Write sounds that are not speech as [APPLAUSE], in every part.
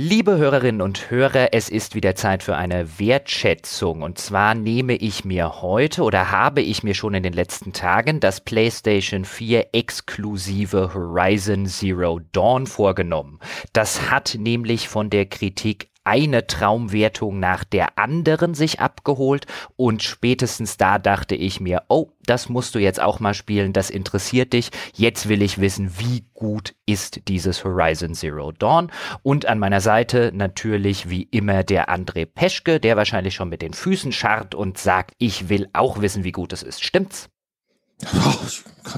Liebe Hörerinnen und Hörer, es ist wieder Zeit für eine Wertschätzung. Und zwar nehme ich mir heute oder habe ich mir schon in den letzten Tagen das PlayStation 4 exklusive Horizon Zero Dawn vorgenommen. Das hat nämlich von der Kritik eine Traumwertung nach der anderen sich abgeholt und spätestens da dachte ich mir, oh, das musst du jetzt auch mal spielen, das interessiert dich. Jetzt will ich wissen, wie gut ist dieses Horizon Zero Dawn. Und an meiner Seite natürlich wie immer der André Peschke, der wahrscheinlich schon mit den Füßen scharrt und sagt, ich will auch wissen, wie gut es ist. Stimmt's? Oh,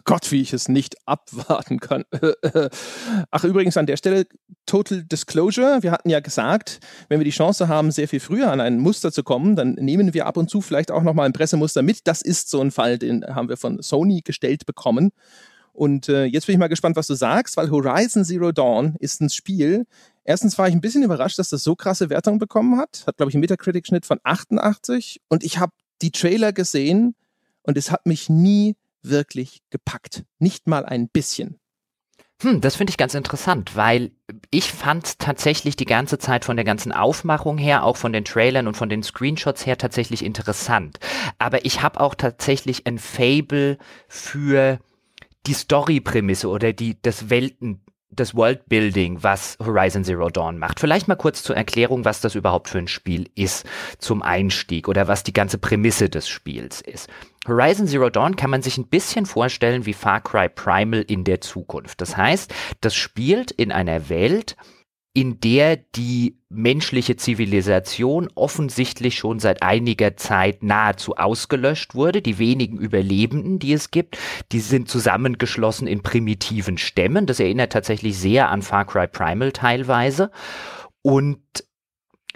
Gott, wie ich es nicht abwarten kann. [LAUGHS] Ach, übrigens an der Stelle Total Disclosure. Wir hatten ja gesagt, wenn wir die Chance haben, sehr viel früher an ein Muster zu kommen, dann nehmen wir ab und zu vielleicht auch nochmal ein Pressemuster mit. Das ist so ein Fall, den haben wir von Sony gestellt bekommen. Und äh, jetzt bin ich mal gespannt, was du sagst, weil Horizon Zero Dawn ist ein Spiel. Erstens war ich ein bisschen überrascht, dass das so krasse Wertungen bekommen hat. Hat, glaube ich, einen Metacritic-Schnitt von 88. Und ich habe die Trailer gesehen und es hat mich nie wirklich gepackt. Nicht mal ein bisschen. Hm, das finde ich ganz interessant, weil ich fand tatsächlich die ganze Zeit von der ganzen Aufmachung her, auch von den Trailern und von den Screenshots her tatsächlich interessant. Aber ich habe auch tatsächlich ein Fable für die Story-Prämisse oder die, das Welten, das Worldbuilding, was Horizon Zero Dawn macht. Vielleicht mal kurz zur Erklärung, was das überhaupt für ein Spiel ist zum Einstieg oder was die ganze Prämisse des Spiels ist. Horizon Zero Dawn kann man sich ein bisschen vorstellen wie Far Cry Primal in der Zukunft. Das heißt, das spielt in einer Welt, in der die menschliche Zivilisation offensichtlich schon seit einiger Zeit nahezu ausgelöscht wurde. Die wenigen Überlebenden, die es gibt, die sind zusammengeschlossen in primitiven Stämmen. Das erinnert tatsächlich sehr an Far Cry Primal teilweise. Und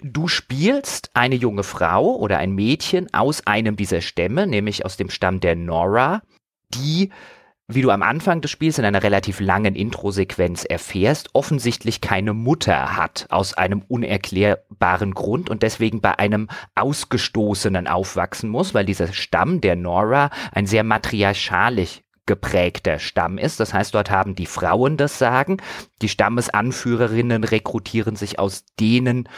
du spielst eine junge Frau oder ein Mädchen aus einem dieser Stämme, nämlich aus dem Stamm der Nora, die wie du am Anfang des Spiels in einer relativ langen Intro-Sequenz erfährst, offensichtlich keine Mutter hat aus einem unerklärbaren Grund und deswegen bei einem Ausgestoßenen aufwachsen muss, weil dieser Stamm der Nora ein sehr matriarchalisch geprägter Stamm ist. Das heißt, dort haben die Frauen das Sagen. Die Stammesanführerinnen rekrutieren sich aus denen,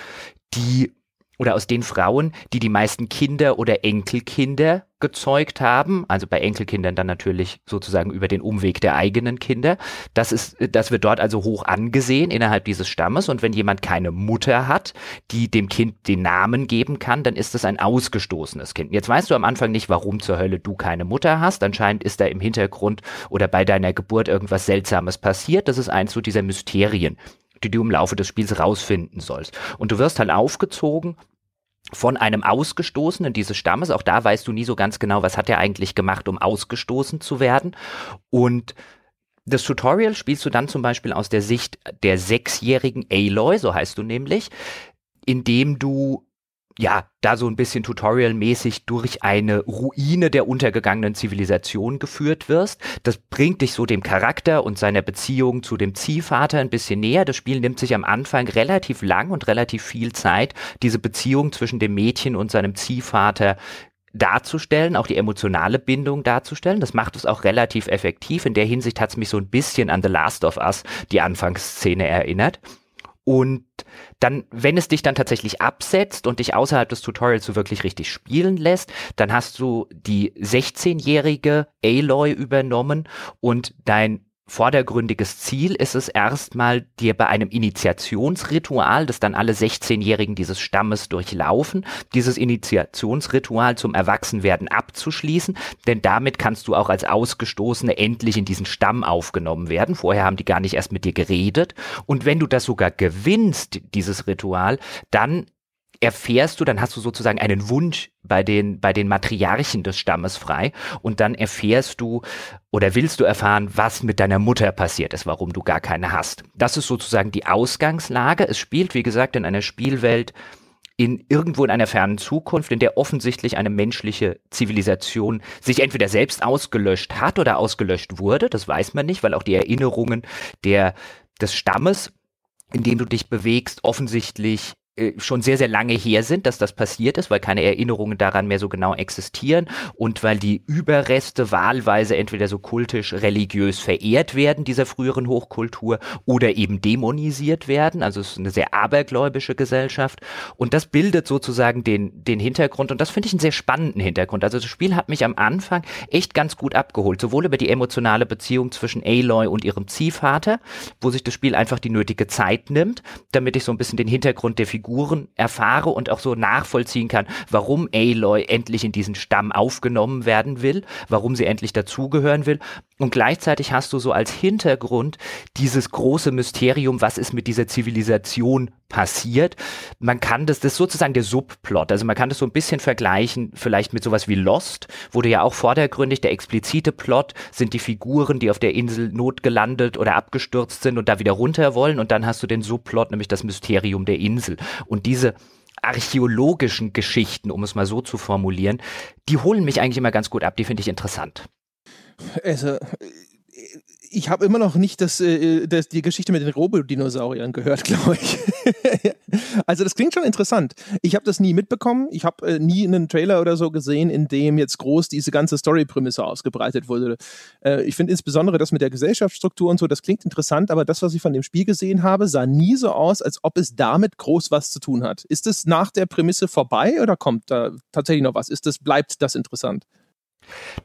die oder aus den Frauen, die die meisten Kinder oder Enkelkinder gezeugt haben, also bei Enkelkindern dann natürlich sozusagen über den Umweg der eigenen Kinder. Das ist, das wird dort also hoch angesehen innerhalb dieses Stammes. Und wenn jemand keine Mutter hat, die dem Kind den Namen geben kann, dann ist es ein ausgestoßenes Kind. Jetzt weißt du am Anfang nicht, warum zur Hölle du keine Mutter hast. Anscheinend ist da im Hintergrund oder bei deiner Geburt irgendwas Seltsames passiert. Das ist eins so dieser Mysterien, die du im Laufe des Spiels rausfinden sollst. Und du wirst halt aufgezogen von einem Ausgestoßenen dieses Stammes. Auch da weißt du nie so ganz genau, was hat er eigentlich gemacht, um ausgestoßen zu werden. Und das Tutorial spielst du dann zum Beispiel aus der Sicht der sechsjährigen Aloy, so heißt du nämlich, indem du ja, da so ein bisschen tutorialmäßig durch eine Ruine der untergegangenen Zivilisation geführt wirst. Das bringt dich so dem Charakter und seiner Beziehung zu dem Ziehvater ein bisschen näher. Das Spiel nimmt sich am Anfang relativ lang und relativ viel Zeit, diese Beziehung zwischen dem Mädchen und seinem Ziehvater darzustellen, auch die emotionale Bindung darzustellen. Das macht es auch relativ effektiv. In der Hinsicht hat es mich so ein bisschen an The Last of Us, die Anfangsszene, erinnert. Und dann, wenn es dich dann tatsächlich absetzt und dich außerhalb des Tutorials so wirklich richtig spielen lässt, dann hast du die 16-jährige Aloy übernommen und dein vordergründiges Ziel ist es erstmal, dir bei einem Initiationsritual, das dann alle 16-Jährigen dieses Stammes durchlaufen, dieses Initiationsritual zum Erwachsenwerden abzuschließen, denn damit kannst du auch als Ausgestoßene endlich in diesen Stamm aufgenommen werden. Vorher haben die gar nicht erst mit dir geredet. Und wenn du das sogar gewinnst, dieses Ritual, dann erfährst du, dann hast du sozusagen einen Wunsch bei den, bei den Matriarchen des Stammes frei und dann erfährst du oder willst du erfahren, was mit deiner Mutter passiert ist, warum du gar keine hast. Das ist sozusagen die Ausgangslage. Es spielt, wie gesagt, in einer Spielwelt in irgendwo in einer fernen Zukunft, in der offensichtlich eine menschliche Zivilisation sich entweder selbst ausgelöscht hat oder ausgelöscht wurde. Das weiß man nicht, weil auch die Erinnerungen der, des Stammes, in dem du dich bewegst, offensichtlich schon sehr, sehr lange her sind, dass das passiert ist, weil keine Erinnerungen daran mehr so genau existieren und weil die Überreste wahlweise entweder so kultisch, religiös verehrt werden, dieser früheren Hochkultur, oder eben dämonisiert werden. Also es ist eine sehr abergläubische Gesellschaft. Und das bildet sozusagen den, den Hintergrund. Und das finde ich einen sehr spannenden Hintergrund. Also das Spiel hat mich am Anfang echt ganz gut abgeholt, sowohl über die emotionale Beziehung zwischen Aloy und ihrem Ziehvater, wo sich das Spiel einfach die nötige Zeit nimmt, damit ich so ein bisschen den Hintergrund der Figur Figuren erfahre und auch so nachvollziehen kann, warum Aloy endlich in diesen Stamm aufgenommen werden will, warum sie endlich dazugehören will. Und gleichzeitig hast du so als Hintergrund dieses große Mysterium, was ist mit dieser Zivilisation passiert. Man kann das, das ist sozusagen der Subplot. Also man kann das so ein bisschen vergleichen, vielleicht mit sowas wie Lost, wo du ja auch vordergründig der explizite Plot sind die Figuren, die auf der Insel notgelandet oder abgestürzt sind und da wieder runter wollen. Und dann hast du den Subplot, nämlich das Mysterium der Insel. Und diese archäologischen Geschichten, um es mal so zu formulieren, die holen mich eigentlich immer ganz gut ab. Die finde ich interessant. Also, ich habe immer noch nicht das, äh, das, die Geschichte mit den Robodinosauriern gehört, [LAUGHS] glaube ich. also das klingt schon interessant. Ich habe das nie mitbekommen. Ich habe äh, nie einen Trailer oder so gesehen, in dem jetzt groß diese ganze Story-Prämisse ausgebreitet wurde. Äh, ich finde insbesondere das mit der Gesellschaftsstruktur und so, das klingt interessant, aber das, was ich von dem Spiel gesehen habe, sah nie so aus, als ob es damit groß was zu tun hat. Ist es nach der Prämisse vorbei oder kommt da tatsächlich noch was? Ist das, bleibt das interessant?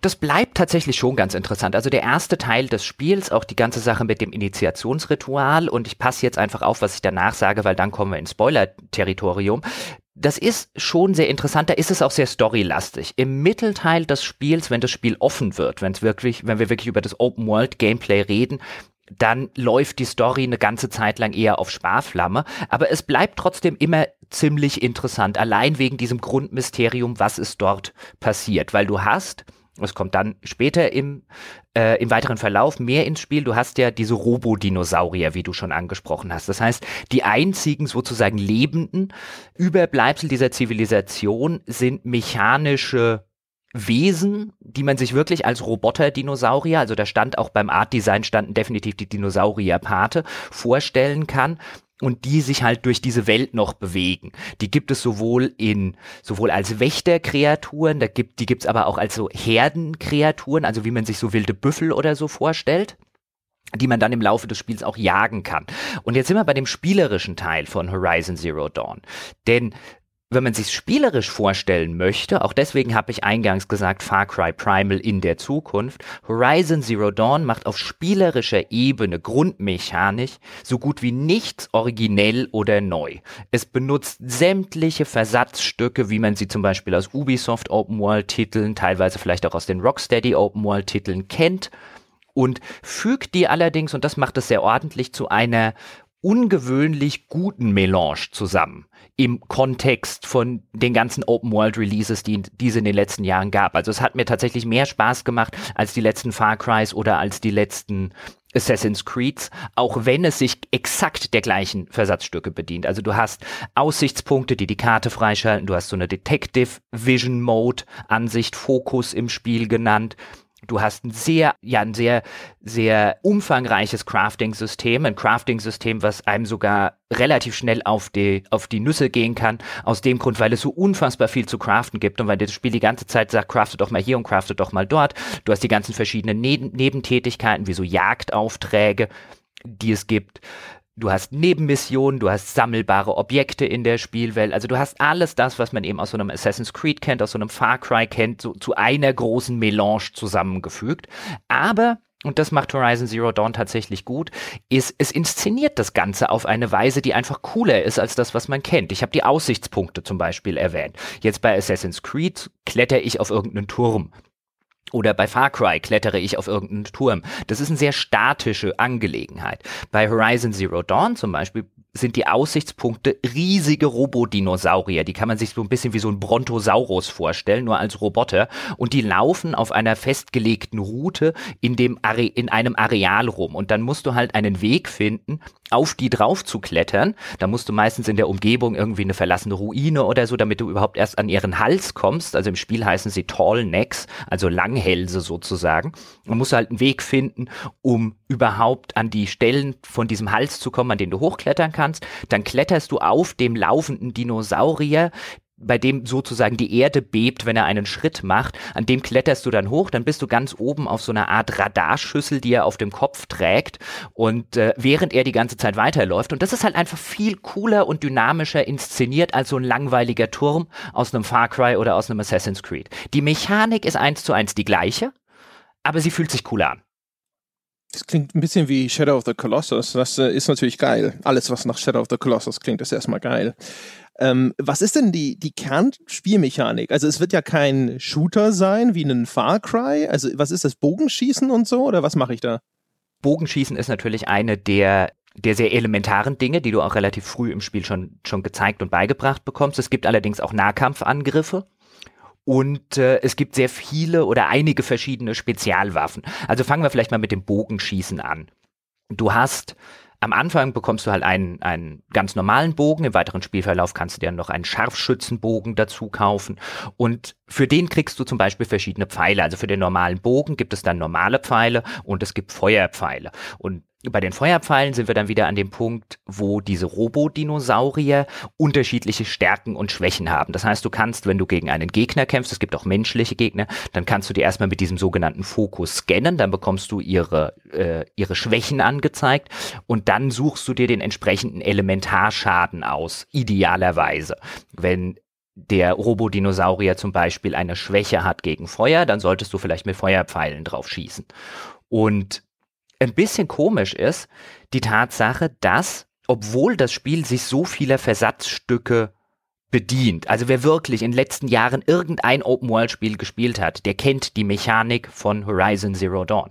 Das bleibt tatsächlich schon ganz interessant. Also der erste Teil des Spiels, auch die ganze Sache mit dem Initiationsritual und ich passe jetzt einfach auf, was ich danach sage, weil dann kommen wir ins Spoiler-Territorium. Das ist schon sehr interessant, da ist es auch sehr storylastig. Im Mittelteil des Spiels, wenn das Spiel offen wird, wenn es wirklich, wenn wir wirklich über das Open World Gameplay reden, dann läuft die Story eine ganze Zeit lang eher auf Sparflamme, aber es bleibt trotzdem immer ziemlich interessant, allein wegen diesem Grundmysterium, was ist dort passiert, weil du hast, es kommt dann später im, äh, im weiteren Verlauf mehr ins Spiel. Du hast ja diese Robodinosaurier, wie du schon angesprochen hast. Das heißt, die einzigen sozusagen lebenden Überbleibsel dieser Zivilisation sind mechanische Wesen, die man sich wirklich als Roboter-Dinosaurier, also da stand auch beim Art-Design standen definitiv die Dinosaurier-Pate, vorstellen kann und die sich halt durch diese Welt noch bewegen. Die gibt es sowohl in, sowohl als Wächterkreaturen, da gibt, die gibt's aber auch als so Herdenkreaturen, also wie man sich so wilde Büffel oder so vorstellt die man dann im Laufe des Spiels auch jagen kann. Und jetzt sind wir bei dem spielerischen Teil von Horizon Zero Dawn. Denn wenn man sich spielerisch vorstellen möchte, auch deswegen habe ich eingangs gesagt, Far Cry Primal in der Zukunft, Horizon Zero Dawn macht auf spielerischer Ebene grundmechanisch so gut wie nichts originell oder neu. Es benutzt sämtliche Versatzstücke, wie man sie zum Beispiel aus Ubisoft Open World Titeln, teilweise vielleicht auch aus den Rocksteady Open World Titeln kennt und fügt die allerdings, und das macht es sehr ordentlich, zu einer ungewöhnlich guten Melange zusammen im Kontext von den ganzen Open World Releases, die, die es in den letzten Jahren gab. Also es hat mir tatsächlich mehr Spaß gemacht als die letzten Far Crys oder als die letzten Assassin's Creeds, auch wenn es sich exakt der gleichen Versatzstücke bedient. Also du hast Aussichtspunkte, die die Karte freischalten, du hast so eine Detective Vision Mode, Ansicht, Fokus im Spiel genannt. Du hast ein sehr, ja, ein sehr, sehr umfangreiches Crafting-System, ein Crafting-System, was einem sogar relativ schnell auf die, auf die Nüsse gehen kann, aus dem Grund, weil es so unfassbar viel zu craften gibt und weil das Spiel die ganze Zeit sagt, crafte doch mal hier und crafte doch mal dort. Du hast die ganzen verschiedenen Neben Nebentätigkeiten, wie so Jagdaufträge, die es gibt. Du hast Nebenmissionen, du hast sammelbare Objekte in der Spielwelt. Also du hast alles das, was man eben aus so einem Assassin's Creed kennt, aus so einem Far Cry kennt, so zu einer großen Melange zusammengefügt. Aber und das macht Horizon Zero Dawn tatsächlich gut, ist, es inszeniert das Ganze auf eine Weise, die einfach cooler ist als das, was man kennt. Ich habe die Aussichtspunkte zum Beispiel erwähnt. Jetzt bei Assassin's Creed kletter ich auf irgendeinen Turm. Oder bei Far Cry klettere ich auf irgendeinen Turm. Das ist eine sehr statische Angelegenheit. Bei Horizon Zero Dawn zum Beispiel sind die Aussichtspunkte riesige Robodinosaurier. Die kann man sich so ein bisschen wie so ein Brontosaurus vorstellen, nur als Roboter. Und die laufen auf einer festgelegten Route in, dem Are in einem Areal rum. Und dann musst du halt einen Weg finden, auf die drauf zu klettern. Da musst du meistens in der Umgebung irgendwie eine verlassene Ruine oder so, damit du überhaupt erst an ihren Hals kommst. Also im Spiel heißen sie Tall Necks, also Langhälse sozusagen. Man muss halt einen Weg finden, um überhaupt an die Stellen von diesem Hals zu kommen, an denen du hochklettern kannst. Dann kletterst du auf dem laufenden Dinosaurier, bei dem sozusagen die Erde bebt, wenn er einen Schritt macht. An dem kletterst du dann hoch, dann bist du ganz oben auf so einer Art Radarschüssel, die er auf dem Kopf trägt und äh, während er die ganze Zeit weiterläuft. Und das ist halt einfach viel cooler und dynamischer inszeniert als so ein langweiliger Turm aus einem Far Cry oder aus einem Assassin's Creed. Die Mechanik ist eins zu eins die gleiche, aber sie fühlt sich cooler an. Das klingt ein bisschen wie Shadow of the Colossus. Das äh, ist natürlich geil. Alles, was nach Shadow of the Colossus klingt, ist erstmal geil. Ähm, was ist denn die, die Kernspielmechanik? Also es wird ja kein Shooter sein wie ein Far Cry. Also was ist das, Bogenschießen und so oder was mache ich da? Bogenschießen ist natürlich eine der der sehr elementaren Dinge, die du auch relativ früh im Spiel schon, schon gezeigt und beigebracht bekommst. Es gibt allerdings auch Nahkampfangriffe. Und äh, es gibt sehr viele oder einige verschiedene Spezialwaffen. Also fangen wir vielleicht mal mit dem Bogenschießen an. Du hast am Anfang bekommst du halt einen, einen ganz normalen Bogen. Im weiteren Spielverlauf kannst du dir noch einen Scharfschützenbogen dazu kaufen. Und für den kriegst du zum Beispiel verschiedene Pfeile. Also für den normalen Bogen gibt es dann normale Pfeile und es gibt Feuerpfeile. Und bei den Feuerpfeilen sind wir dann wieder an dem Punkt, wo diese Robodinosaurier unterschiedliche Stärken und Schwächen haben. Das heißt, du kannst, wenn du gegen einen Gegner kämpfst, es gibt auch menschliche Gegner, dann kannst du die erstmal mit diesem sogenannten Fokus scannen, dann bekommst du ihre, äh, ihre Schwächen angezeigt und dann suchst du dir den entsprechenden Elementarschaden aus, idealerweise. Wenn der Robodinosaurier zum Beispiel eine Schwäche hat gegen Feuer, dann solltest du vielleicht mit Feuerpfeilen drauf schießen. Und ein bisschen komisch ist die Tatsache, dass, obwohl das Spiel sich so vieler Versatzstücke bedient, also wer wirklich in den letzten Jahren irgendein Open-World-Spiel gespielt hat, der kennt die Mechanik von Horizon Zero Dawn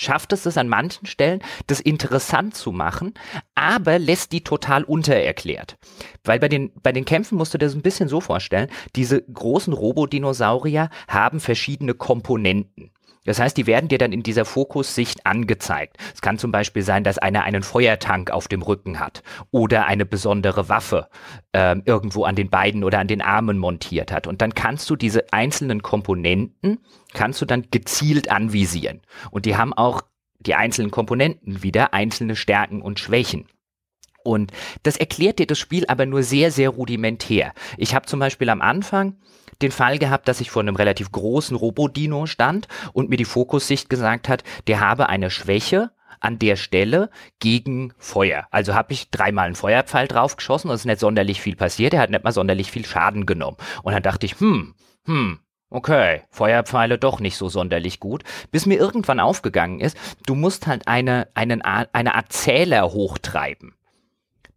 schafft es es an manchen Stellen, das interessant zu machen, aber lässt die total untererklärt. Weil bei den, bei den Kämpfen musst du dir das ein bisschen so vorstellen, diese großen Robodinosaurier haben verschiedene Komponenten. Das heißt, die werden dir dann in dieser Fokussicht angezeigt. Es kann zum Beispiel sein, dass einer einen Feuertank auf dem Rücken hat oder eine besondere Waffe äh, irgendwo an den Beinen oder an den Armen montiert hat. Und dann kannst du diese einzelnen Komponenten, kannst du dann gezielt anvisieren. Und die haben auch die einzelnen Komponenten wieder einzelne Stärken und Schwächen. Und das erklärt dir das Spiel aber nur sehr, sehr rudimentär. Ich habe zum Beispiel am Anfang den Fall gehabt, dass ich vor einem relativ großen Robodino stand und mir die Fokussicht gesagt hat, der habe eine Schwäche an der Stelle gegen Feuer. Also habe ich dreimal einen Feuerpfeil draufgeschossen und es ist nicht sonderlich viel passiert. Er hat nicht mal sonderlich viel Schaden genommen. Und dann dachte ich, hm, hm, Okay, Feuerpfeile doch nicht so sonderlich gut, bis mir irgendwann aufgegangen ist, du musst halt eine, einen, eine Art Zähler hochtreiben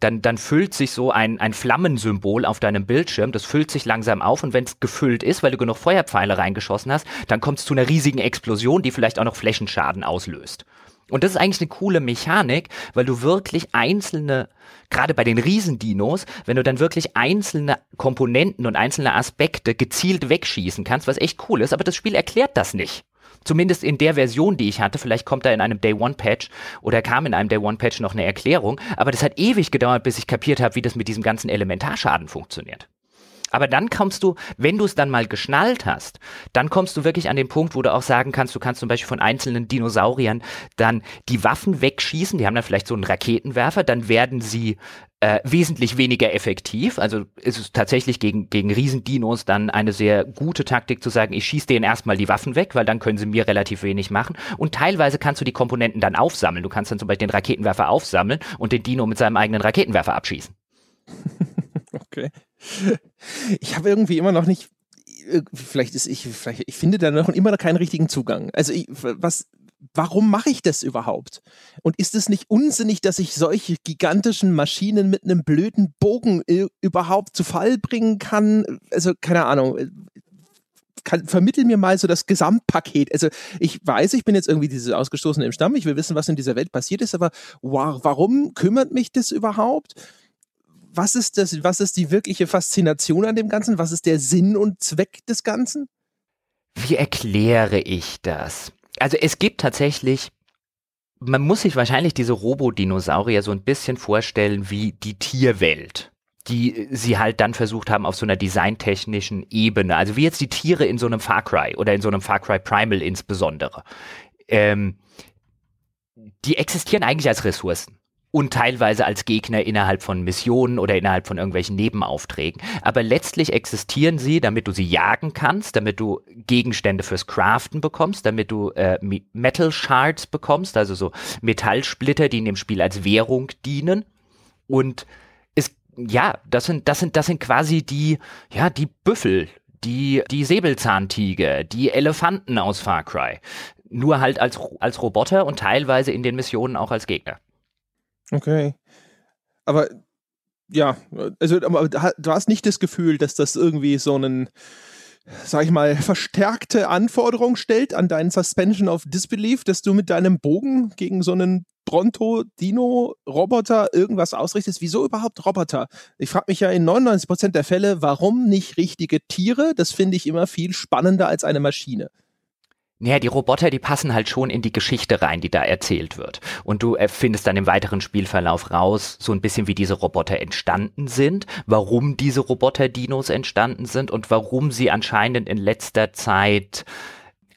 dann, dann füllt sich so ein, ein Flammensymbol auf deinem Bildschirm, das füllt sich langsam auf und wenn es gefüllt ist, weil du genug Feuerpfeile reingeschossen hast, dann kommt es zu einer riesigen Explosion, die vielleicht auch noch Flächenschaden auslöst. Und das ist eigentlich eine coole Mechanik, weil du wirklich einzelne, gerade bei den Riesendinos, wenn du dann wirklich einzelne Komponenten und einzelne Aspekte gezielt wegschießen kannst, was echt cool ist, aber das Spiel erklärt das nicht. Zumindest in der Version, die ich hatte. Vielleicht kommt da in einem Day One Patch oder kam in einem Day One Patch noch eine Erklärung. Aber das hat ewig gedauert, bis ich kapiert habe, wie das mit diesem ganzen Elementarschaden funktioniert. Aber dann kommst du, wenn du es dann mal geschnallt hast, dann kommst du wirklich an den Punkt, wo du auch sagen kannst, du kannst zum Beispiel von einzelnen Dinosauriern dann die Waffen wegschießen, die haben dann vielleicht so einen Raketenwerfer, dann werden sie äh, wesentlich weniger effektiv. Also ist es tatsächlich gegen, gegen Riesendinos dann eine sehr gute Taktik zu sagen, ich schieße denen erstmal die Waffen weg, weil dann können sie mir relativ wenig machen. Und teilweise kannst du die Komponenten dann aufsammeln. Du kannst dann zum Beispiel den Raketenwerfer aufsammeln und den Dino mit seinem eigenen Raketenwerfer abschießen. [LAUGHS] okay. Ich habe irgendwie immer noch nicht, äh, vielleicht ist ich, vielleicht, ich finde da noch immer noch keinen richtigen Zugang. Also ich, was, warum mache ich das überhaupt? Und ist es nicht unsinnig, dass ich solche gigantischen Maschinen mit einem blöden Bogen äh, überhaupt zu Fall bringen kann? Also keine Ahnung. Äh, kann, vermittel mir mal so das Gesamtpaket. Also ich weiß, ich bin jetzt irgendwie dieses Ausgestoßene im Stamm, ich will wissen, was in dieser Welt passiert ist, aber wow, warum kümmert mich das überhaupt? Was ist das, was ist die wirkliche Faszination an dem Ganzen? Was ist der Sinn und Zweck des Ganzen? Wie erkläre ich das? Also es gibt tatsächlich man muss sich wahrscheinlich diese Robodinosaurier so ein bisschen vorstellen wie die Tierwelt die sie halt dann versucht haben auf so einer designtechnischen Ebene, also wie jetzt die Tiere in so einem Far Cry oder in so einem Far Cry Primal insbesondere, ähm, die existieren eigentlich als Ressourcen und teilweise als Gegner innerhalb von Missionen oder innerhalb von irgendwelchen Nebenaufträgen. Aber letztlich existieren sie, damit du sie jagen kannst, damit du Gegenstände fürs Craften bekommst, damit du äh, Metal Shards bekommst, also so Metallsplitter, die in dem Spiel als Währung dienen. Und es, ja, das sind, das sind, das sind quasi die, ja, die Büffel, die, die Säbelzahntiger, die Elefanten aus Far Cry. Nur halt als, als Roboter und teilweise in den Missionen auch als Gegner. Okay. Aber ja, also aber du hast nicht das Gefühl, dass das irgendwie so einen, sag ich mal, verstärkte Anforderung stellt an deinen Suspension of Disbelief, dass du mit deinem Bogen gegen so einen Bronto-Dino-Roboter irgendwas ausrichtest. Wieso überhaupt Roboter? Ich frage mich ja in 99% der Fälle, warum nicht richtige Tiere? Das finde ich immer viel spannender als eine Maschine. Naja, die Roboter, die passen halt schon in die Geschichte rein, die da erzählt wird. Und du findest dann im weiteren Spielverlauf raus, so ein bisschen wie diese Roboter entstanden sind, warum diese Roboter-Dinos entstanden sind und warum sie anscheinend in letzter Zeit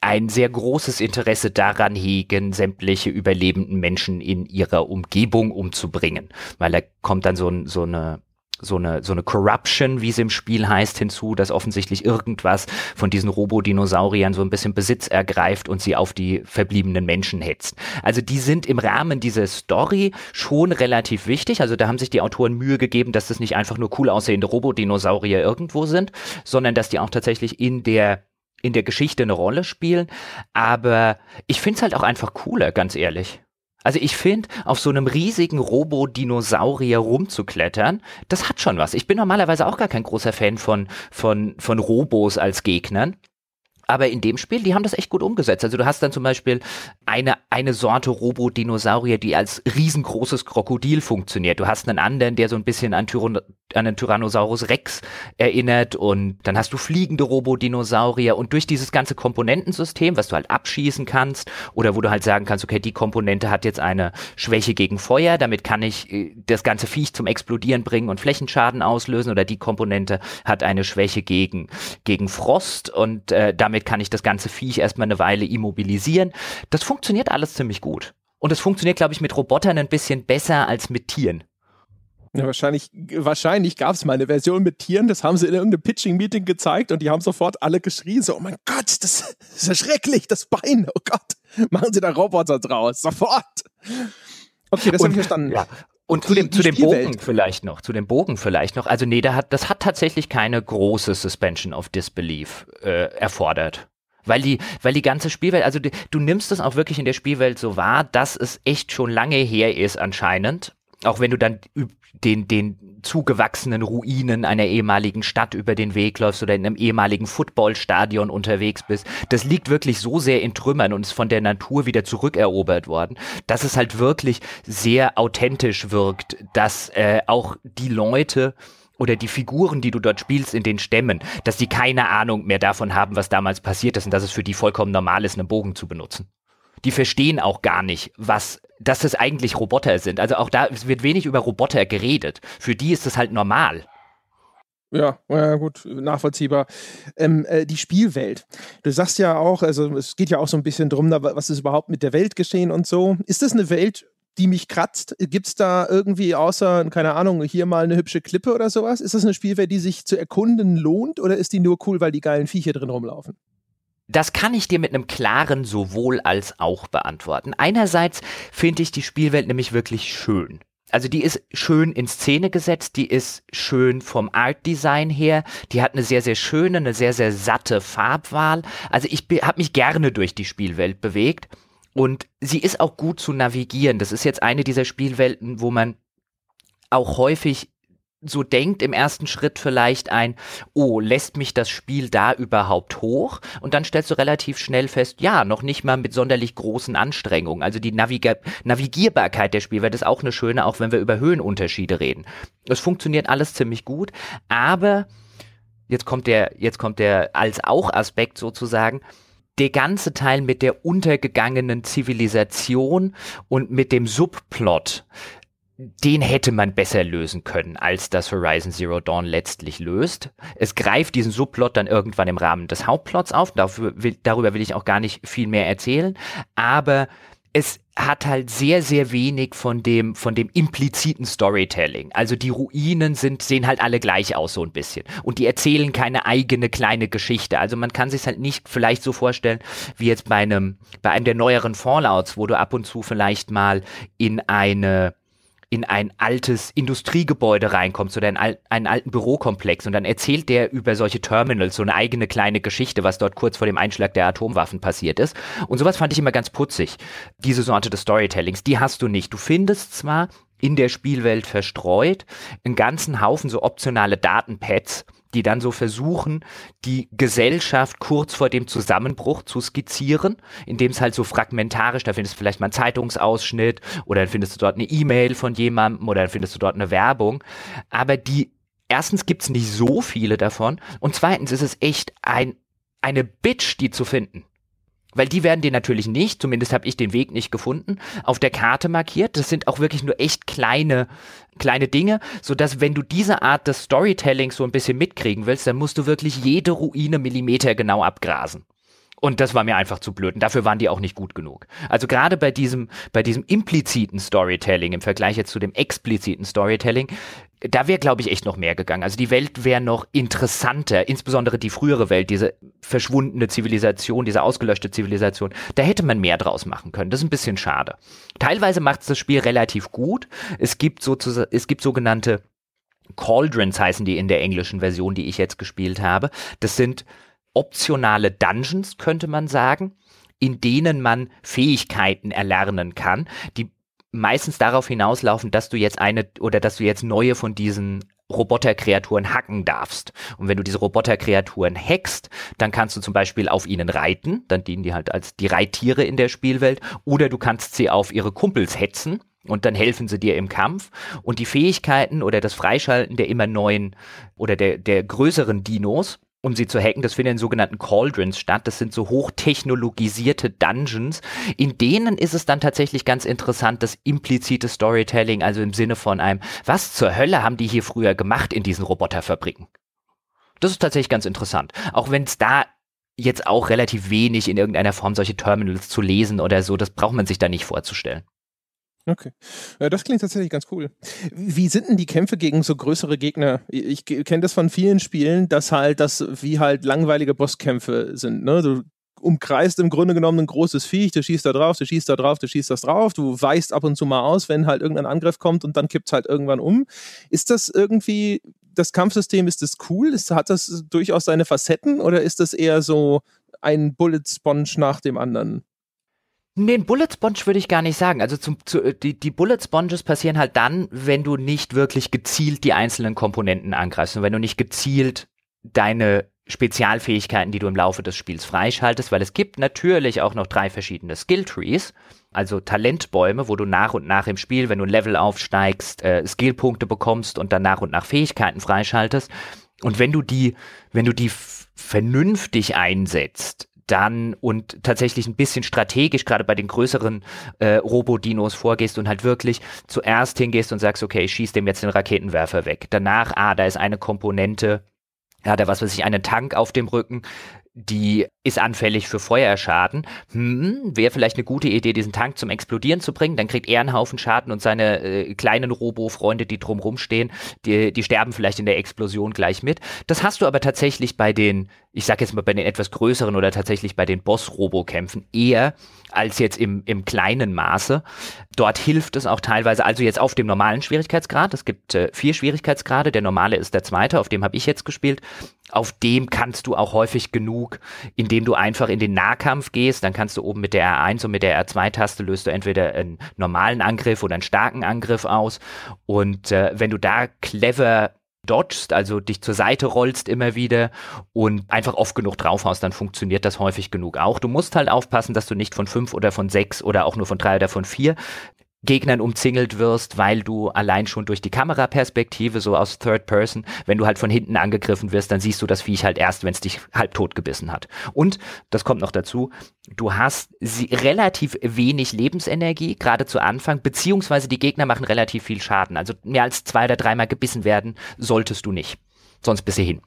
ein sehr großes Interesse daran hegen, sämtliche überlebenden Menschen in ihrer Umgebung umzubringen. Weil da kommt dann so, so eine so eine, so eine Corruption, wie es im Spiel heißt, hinzu, dass offensichtlich irgendwas von diesen Robodinosauriern so ein bisschen Besitz ergreift und sie auf die verbliebenen Menschen hetzt. Also die sind im Rahmen dieser Story schon relativ wichtig. Also da haben sich die Autoren Mühe gegeben, dass das nicht einfach nur cool aussehende Robodinosaurier irgendwo sind, sondern dass die auch tatsächlich in der in der Geschichte eine Rolle spielen. Aber ich finde es halt auch einfach cooler, ganz ehrlich. Also ich finde, auf so einem riesigen Robo-Dinosaurier rumzuklettern, das hat schon was. Ich bin normalerweise auch gar kein großer Fan von, von, von Robos als Gegnern. Aber in dem Spiel, die haben das echt gut umgesetzt. Also du hast dann zum Beispiel eine, eine Sorte Robodinosaurier, die als riesengroßes Krokodil funktioniert. Du hast einen anderen, der so ein bisschen an, Tyron an den Tyrannosaurus Rex erinnert und dann hast du fliegende Robodinosaurier und durch dieses ganze Komponentensystem, was du halt abschießen kannst oder wo du halt sagen kannst, okay, die Komponente hat jetzt eine Schwäche gegen Feuer, damit kann ich äh, das ganze Viech zum Explodieren bringen und Flächenschaden auslösen oder die Komponente hat eine Schwäche gegen, gegen Frost und äh, damit damit kann ich das ganze Viech erstmal eine Weile immobilisieren. Das funktioniert alles ziemlich gut. Und es funktioniert, glaube ich, mit Robotern ein bisschen besser als mit Tieren. Ja, wahrscheinlich wahrscheinlich gab es mal eine Version mit Tieren, das haben sie in irgendeinem Pitching-Meeting gezeigt und die haben sofort alle geschrien, so, oh mein Gott, das, das ist ja schrecklich, das Bein, oh Gott, machen sie da Roboter draus, sofort. Okay, das habe ich verstanden. Ja. Und zu dem, zu dem Bogen vielleicht noch, zu dem Bogen vielleicht noch. Also nee, da hat, das hat tatsächlich keine große Suspension of Disbelief äh, erfordert. Weil die, weil die ganze Spielwelt, also die, du nimmst es auch wirklich in der Spielwelt so wahr, dass es echt schon lange her ist anscheinend. Auch wenn du dann den, den zugewachsenen Ruinen einer ehemaligen Stadt über den Weg läufst oder in einem ehemaligen Footballstadion unterwegs bist. Das liegt wirklich so sehr in Trümmern und ist von der Natur wieder zurückerobert worden, dass es halt wirklich sehr authentisch wirkt, dass äh, auch die Leute oder die Figuren, die du dort spielst in den Stämmen, dass die keine Ahnung mehr davon haben, was damals passiert ist und dass es für die vollkommen normal ist, einen Bogen zu benutzen die verstehen auch gar nicht, was, dass das eigentlich Roboter sind. Also auch da wird wenig über Roboter geredet. Für die ist das halt normal. Ja, ja, gut, nachvollziehbar. Ähm, äh, die Spielwelt. Du sagst ja auch, also es geht ja auch so ein bisschen drum, was ist überhaupt mit der Welt geschehen und so. Ist das eine Welt, die mich kratzt? Gibt es da irgendwie außer, keine Ahnung, hier mal eine hübsche Klippe oder sowas? Ist das eine Spielwelt, die sich zu erkunden lohnt oder ist die nur cool, weil die geilen Viecher drin rumlaufen? Das kann ich dir mit einem klaren sowohl als auch beantworten. Einerseits finde ich die Spielwelt nämlich wirklich schön. Also die ist schön in Szene gesetzt, die ist schön vom Art Design her, die hat eine sehr, sehr schöne, eine sehr, sehr satte Farbwahl. Also ich habe mich gerne durch die Spielwelt bewegt und sie ist auch gut zu navigieren. Das ist jetzt eine dieser Spielwelten, wo man auch häufig so denkt im ersten Schritt vielleicht ein, oh, lässt mich das Spiel da überhaupt hoch? Und dann stellst du relativ schnell fest, ja, noch nicht mal mit sonderlich großen Anstrengungen. Also die Naviga Navigierbarkeit der Spielwelt ist auch eine schöne, auch wenn wir über Höhenunterschiede reden. Es funktioniert alles ziemlich gut, aber jetzt kommt der, jetzt kommt der als auch Aspekt sozusagen. der ganze Teil mit der untergegangenen Zivilisation und mit dem Subplot, den hätte man besser lösen können, als das Horizon Zero Dawn letztlich löst. Es greift diesen Subplot dann irgendwann im Rahmen des Hauptplots auf. Will, darüber will ich auch gar nicht viel mehr erzählen. Aber es hat halt sehr, sehr wenig von dem, von dem impliziten Storytelling. Also die Ruinen sind, sehen halt alle gleich aus, so ein bisschen. Und die erzählen keine eigene kleine Geschichte. Also man kann sich halt nicht vielleicht so vorstellen, wie jetzt bei einem, bei einem der neueren Fallouts, wo du ab und zu vielleicht mal in eine, in ein altes Industriegebäude reinkommst oder in einen alten Bürokomplex und dann erzählt der über solche Terminals so eine eigene kleine Geschichte, was dort kurz vor dem Einschlag der Atomwaffen passiert ist. Und sowas fand ich immer ganz putzig. Diese Sorte des Storytellings, die hast du nicht. Du findest zwar in der Spielwelt verstreut einen ganzen Haufen so optionale Datenpads, die dann so versuchen, die Gesellschaft kurz vor dem Zusammenbruch zu skizzieren, indem es halt so fragmentarisch, da findest du vielleicht mal einen Zeitungsausschnitt oder dann findest du dort eine E-Mail von jemandem oder dann findest du dort eine Werbung. Aber die, erstens gibt es nicht so viele davon und zweitens ist es echt ein, eine Bitch, die zu finden weil die werden dir natürlich nicht, zumindest habe ich den Weg nicht gefunden, auf der Karte markiert. Das sind auch wirklich nur echt kleine, kleine Dinge, sodass wenn du diese Art des Storytellings so ein bisschen mitkriegen willst, dann musst du wirklich jede Ruine Millimeter genau abgrasen. Und das war mir einfach zu blöd. Und dafür waren die auch nicht gut genug. Also gerade bei diesem, bei diesem impliziten Storytelling im Vergleich jetzt zu dem expliziten Storytelling, da wäre, glaube ich, echt noch mehr gegangen. Also die Welt wäre noch interessanter, insbesondere die frühere Welt, diese verschwundene Zivilisation, diese ausgelöschte Zivilisation. Da hätte man mehr draus machen können. Das ist ein bisschen schade. Teilweise macht das Spiel relativ gut. Es gibt sozusagen, es gibt sogenannte Cauldrons heißen die in der englischen Version, die ich jetzt gespielt habe. Das sind optionale Dungeons, könnte man sagen, in denen man Fähigkeiten erlernen kann, die meistens darauf hinauslaufen, dass du jetzt eine oder dass du jetzt neue von diesen Roboterkreaturen hacken darfst. Und wenn du diese Roboterkreaturen hackst, dann kannst du zum Beispiel auf ihnen reiten, dann dienen die halt als die Reittiere in der Spielwelt, oder du kannst sie auf ihre Kumpels hetzen und dann helfen sie dir im Kampf. Und die Fähigkeiten oder das Freischalten der immer neuen oder der, der größeren Dinos um sie zu hacken. Das findet in sogenannten Cauldrons statt. Das sind so hochtechnologisierte Dungeons. In denen ist es dann tatsächlich ganz interessant, das implizite Storytelling, also im Sinne von einem, was zur Hölle haben die hier früher gemacht in diesen Roboterfabriken? Das ist tatsächlich ganz interessant. Auch wenn es da jetzt auch relativ wenig in irgendeiner Form solche Terminals zu lesen oder so, das braucht man sich da nicht vorzustellen. Okay. Ja, das klingt tatsächlich ganz cool. Wie sind denn die Kämpfe gegen so größere Gegner? Ich, kenne das von vielen Spielen, dass halt das wie halt langweilige Bosskämpfe sind. Ne? Du umkreist im Grunde genommen ein großes Viech, du schießt da drauf, du schießt da drauf, du schießt das drauf, du weißt ab und zu mal aus, wenn halt irgendein Angriff kommt und dann kippt halt irgendwann um. Ist das irgendwie, das Kampfsystem, ist das cool? Ist, hat das durchaus seine Facetten oder ist das eher so ein Bullet Sponge nach dem anderen? Nee, Bullet Sponge würde ich gar nicht sagen. Also zum, zu, äh, die, die Bullet Sponges passieren halt dann, wenn du nicht wirklich gezielt die einzelnen Komponenten angreifst und wenn du nicht gezielt deine Spezialfähigkeiten, die du im Laufe des Spiels freischaltest, weil es gibt natürlich auch noch drei verschiedene Skill Trees, also Talentbäume, wo du nach und nach im Spiel, wenn du ein Level aufsteigst, äh, Skillpunkte bekommst und dann nach und nach Fähigkeiten freischaltest. Und wenn du die, wenn du die vernünftig einsetzt, dann und tatsächlich ein bisschen strategisch, gerade bei den größeren äh, Robodinos vorgehst und halt wirklich zuerst hingehst und sagst, okay, ich schieß dem jetzt den Raketenwerfer weg. Danach, ah, da ist eine Komponente, ja, da was weiß ich, einen Tank auf dem Rücken, die ist anfällig für Feuerschaden. Hm, wäre vielleicht eine gute Idee, diesen Tank zum Explodieren zu bringen. Dann kriegt er einen Haufen Schaden und seine äh, kleinen Robo-Freunde, die drumrum stehen, die, die sterben vielleicht in der Explosion gleich mit. Das hast du aber tatsächlich bei den, ich sag jetzt mal bei den etwas größeren oder tatsächlich bei den Boss-Robo-Kämpfen eher als jetzt im, im kleinen Maße. Dort hilft es auch teilweise, also jetzt auf dem normalen Schwierigkeitsgrad. Es gibt äh, vier Schwierigkeitsgrade. Der normale ist der zweite, auf dem habe ich jetzt gespielt. Auf dem kannst du auch häufig genug, indem du einfach in den Nahkampf gehst. Dann kannst du oben mit der R1 und mit der R2-Taste löst du entweder einen normalen Angriff oder einen starken Angriff aus. Und äh, wenn du da clever dodgst, also dich zur Seite rollst immer wieder und einfach oft genug draufhaust, dann funktioniert das häufig genug auch. Du musst halt aufpassen, dass du nicht von fünf oder von sechs oder auch nur von drei oder von vier Gegnern umzingelt wirst, weil du allein schon durch die Kameraperspektive, so aus Third Person, wenn du halt von hinten angegriffen wirst, dann siehst du das Viech halt erst, wenn es dich halb tot gebissen hat. Und, das kommt noch dazu, du hast relativ wenig Lebensenergie, gerade zu Anfang, beziehungsweise die Gegner machen relativ viel Schaden. Also mehr als zwei oder dreimal gebissen werden solltest du nicht. Sonst bist du hin.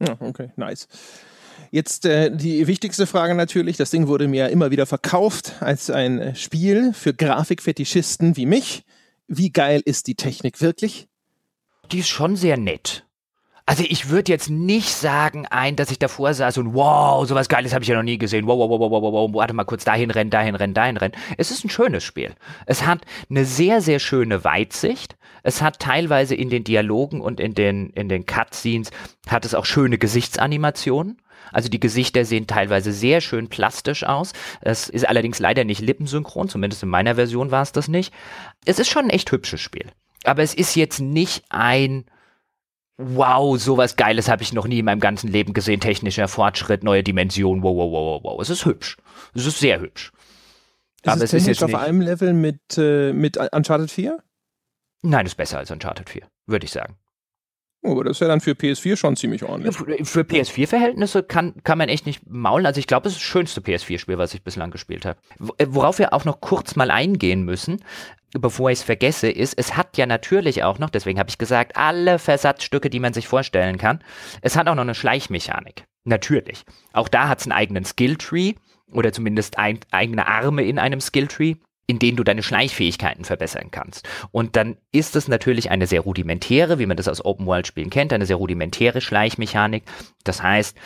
Ja, okay, nice. Jetzt äh, die wichtigste Frage natürlich. Das Ding wurde mir immer wieder verkauft als ein äh, Spiel für Grafikfetischisten wie mich. Wie geil ist die Technik wirklich? Die ist schon sehr nett. Also ich würde jetzt nicht sagen, ein, dass ich davor saß und wow, sowas Geiles habe ich ja noch nie gesehen. Wow, wow, wow, wow, wow, wow, warte mal kurz dahin rennen, dahin rennen, dahin rennen. Es ist ein schönes Spiel. Es hat eine sehr, sehr schöne Weitsicht. Es hat teilweise in den Dialogen und in den, in den Cutscenes hat es auch schöne Gesichtsanimationen. Also die Gesichter sehen teilweise sehr schön plastisch aus. Es ist allerdings leider nicht lippensynchron, zumindest in meiner Version war es das nicht. Es ist schon ein echt hübsches Spiel. Aber es ist jetzt nicht ein Wow, sowas Geiles habe ich noch nie in meinem ganzen Leben gesehen. Technischer Fortschritt, neue Dimension. Wow, wow, wow, wow. Es ist hübsch. Es ist sehr hübsch. Ist Aber es, es ist jetzt auf nicht einem Level mit, äh, mit Uncharted 4? Nein, ist besser als Uncharted 4, würde ich sagen. Aber das wäre dann für PS4 schon ziemlich ordentlich. Für PS4-Verhältnisse kann, kann man echt nicht maulen. Also ich glaube, es ist das schönste PS4-Spiel, was ich bislang gespielt habe. Äh, worauf wir auch noch kurz mal eingehen müssen, bevor ich es vergesse, ist, es hat ja natürlich auch noch, deswegen habe ich gesagt, alle Versatzstücke, die man sich vorstellen kann, es hat auch noch eine Schleichmechanik. Natürlich. Auch da hat es einen eigenen Skilltree oder zumindest ein, eigene Arme in einem Skilltree in denen du deine Schleichfähigkeiten verbessern kannst. Und dann ist es natürlich eine sehr rudimentäre, wie man das aus Open-World-Spielen kennt, eine sehr rudimentäre Schleichmechanik. Das heißt,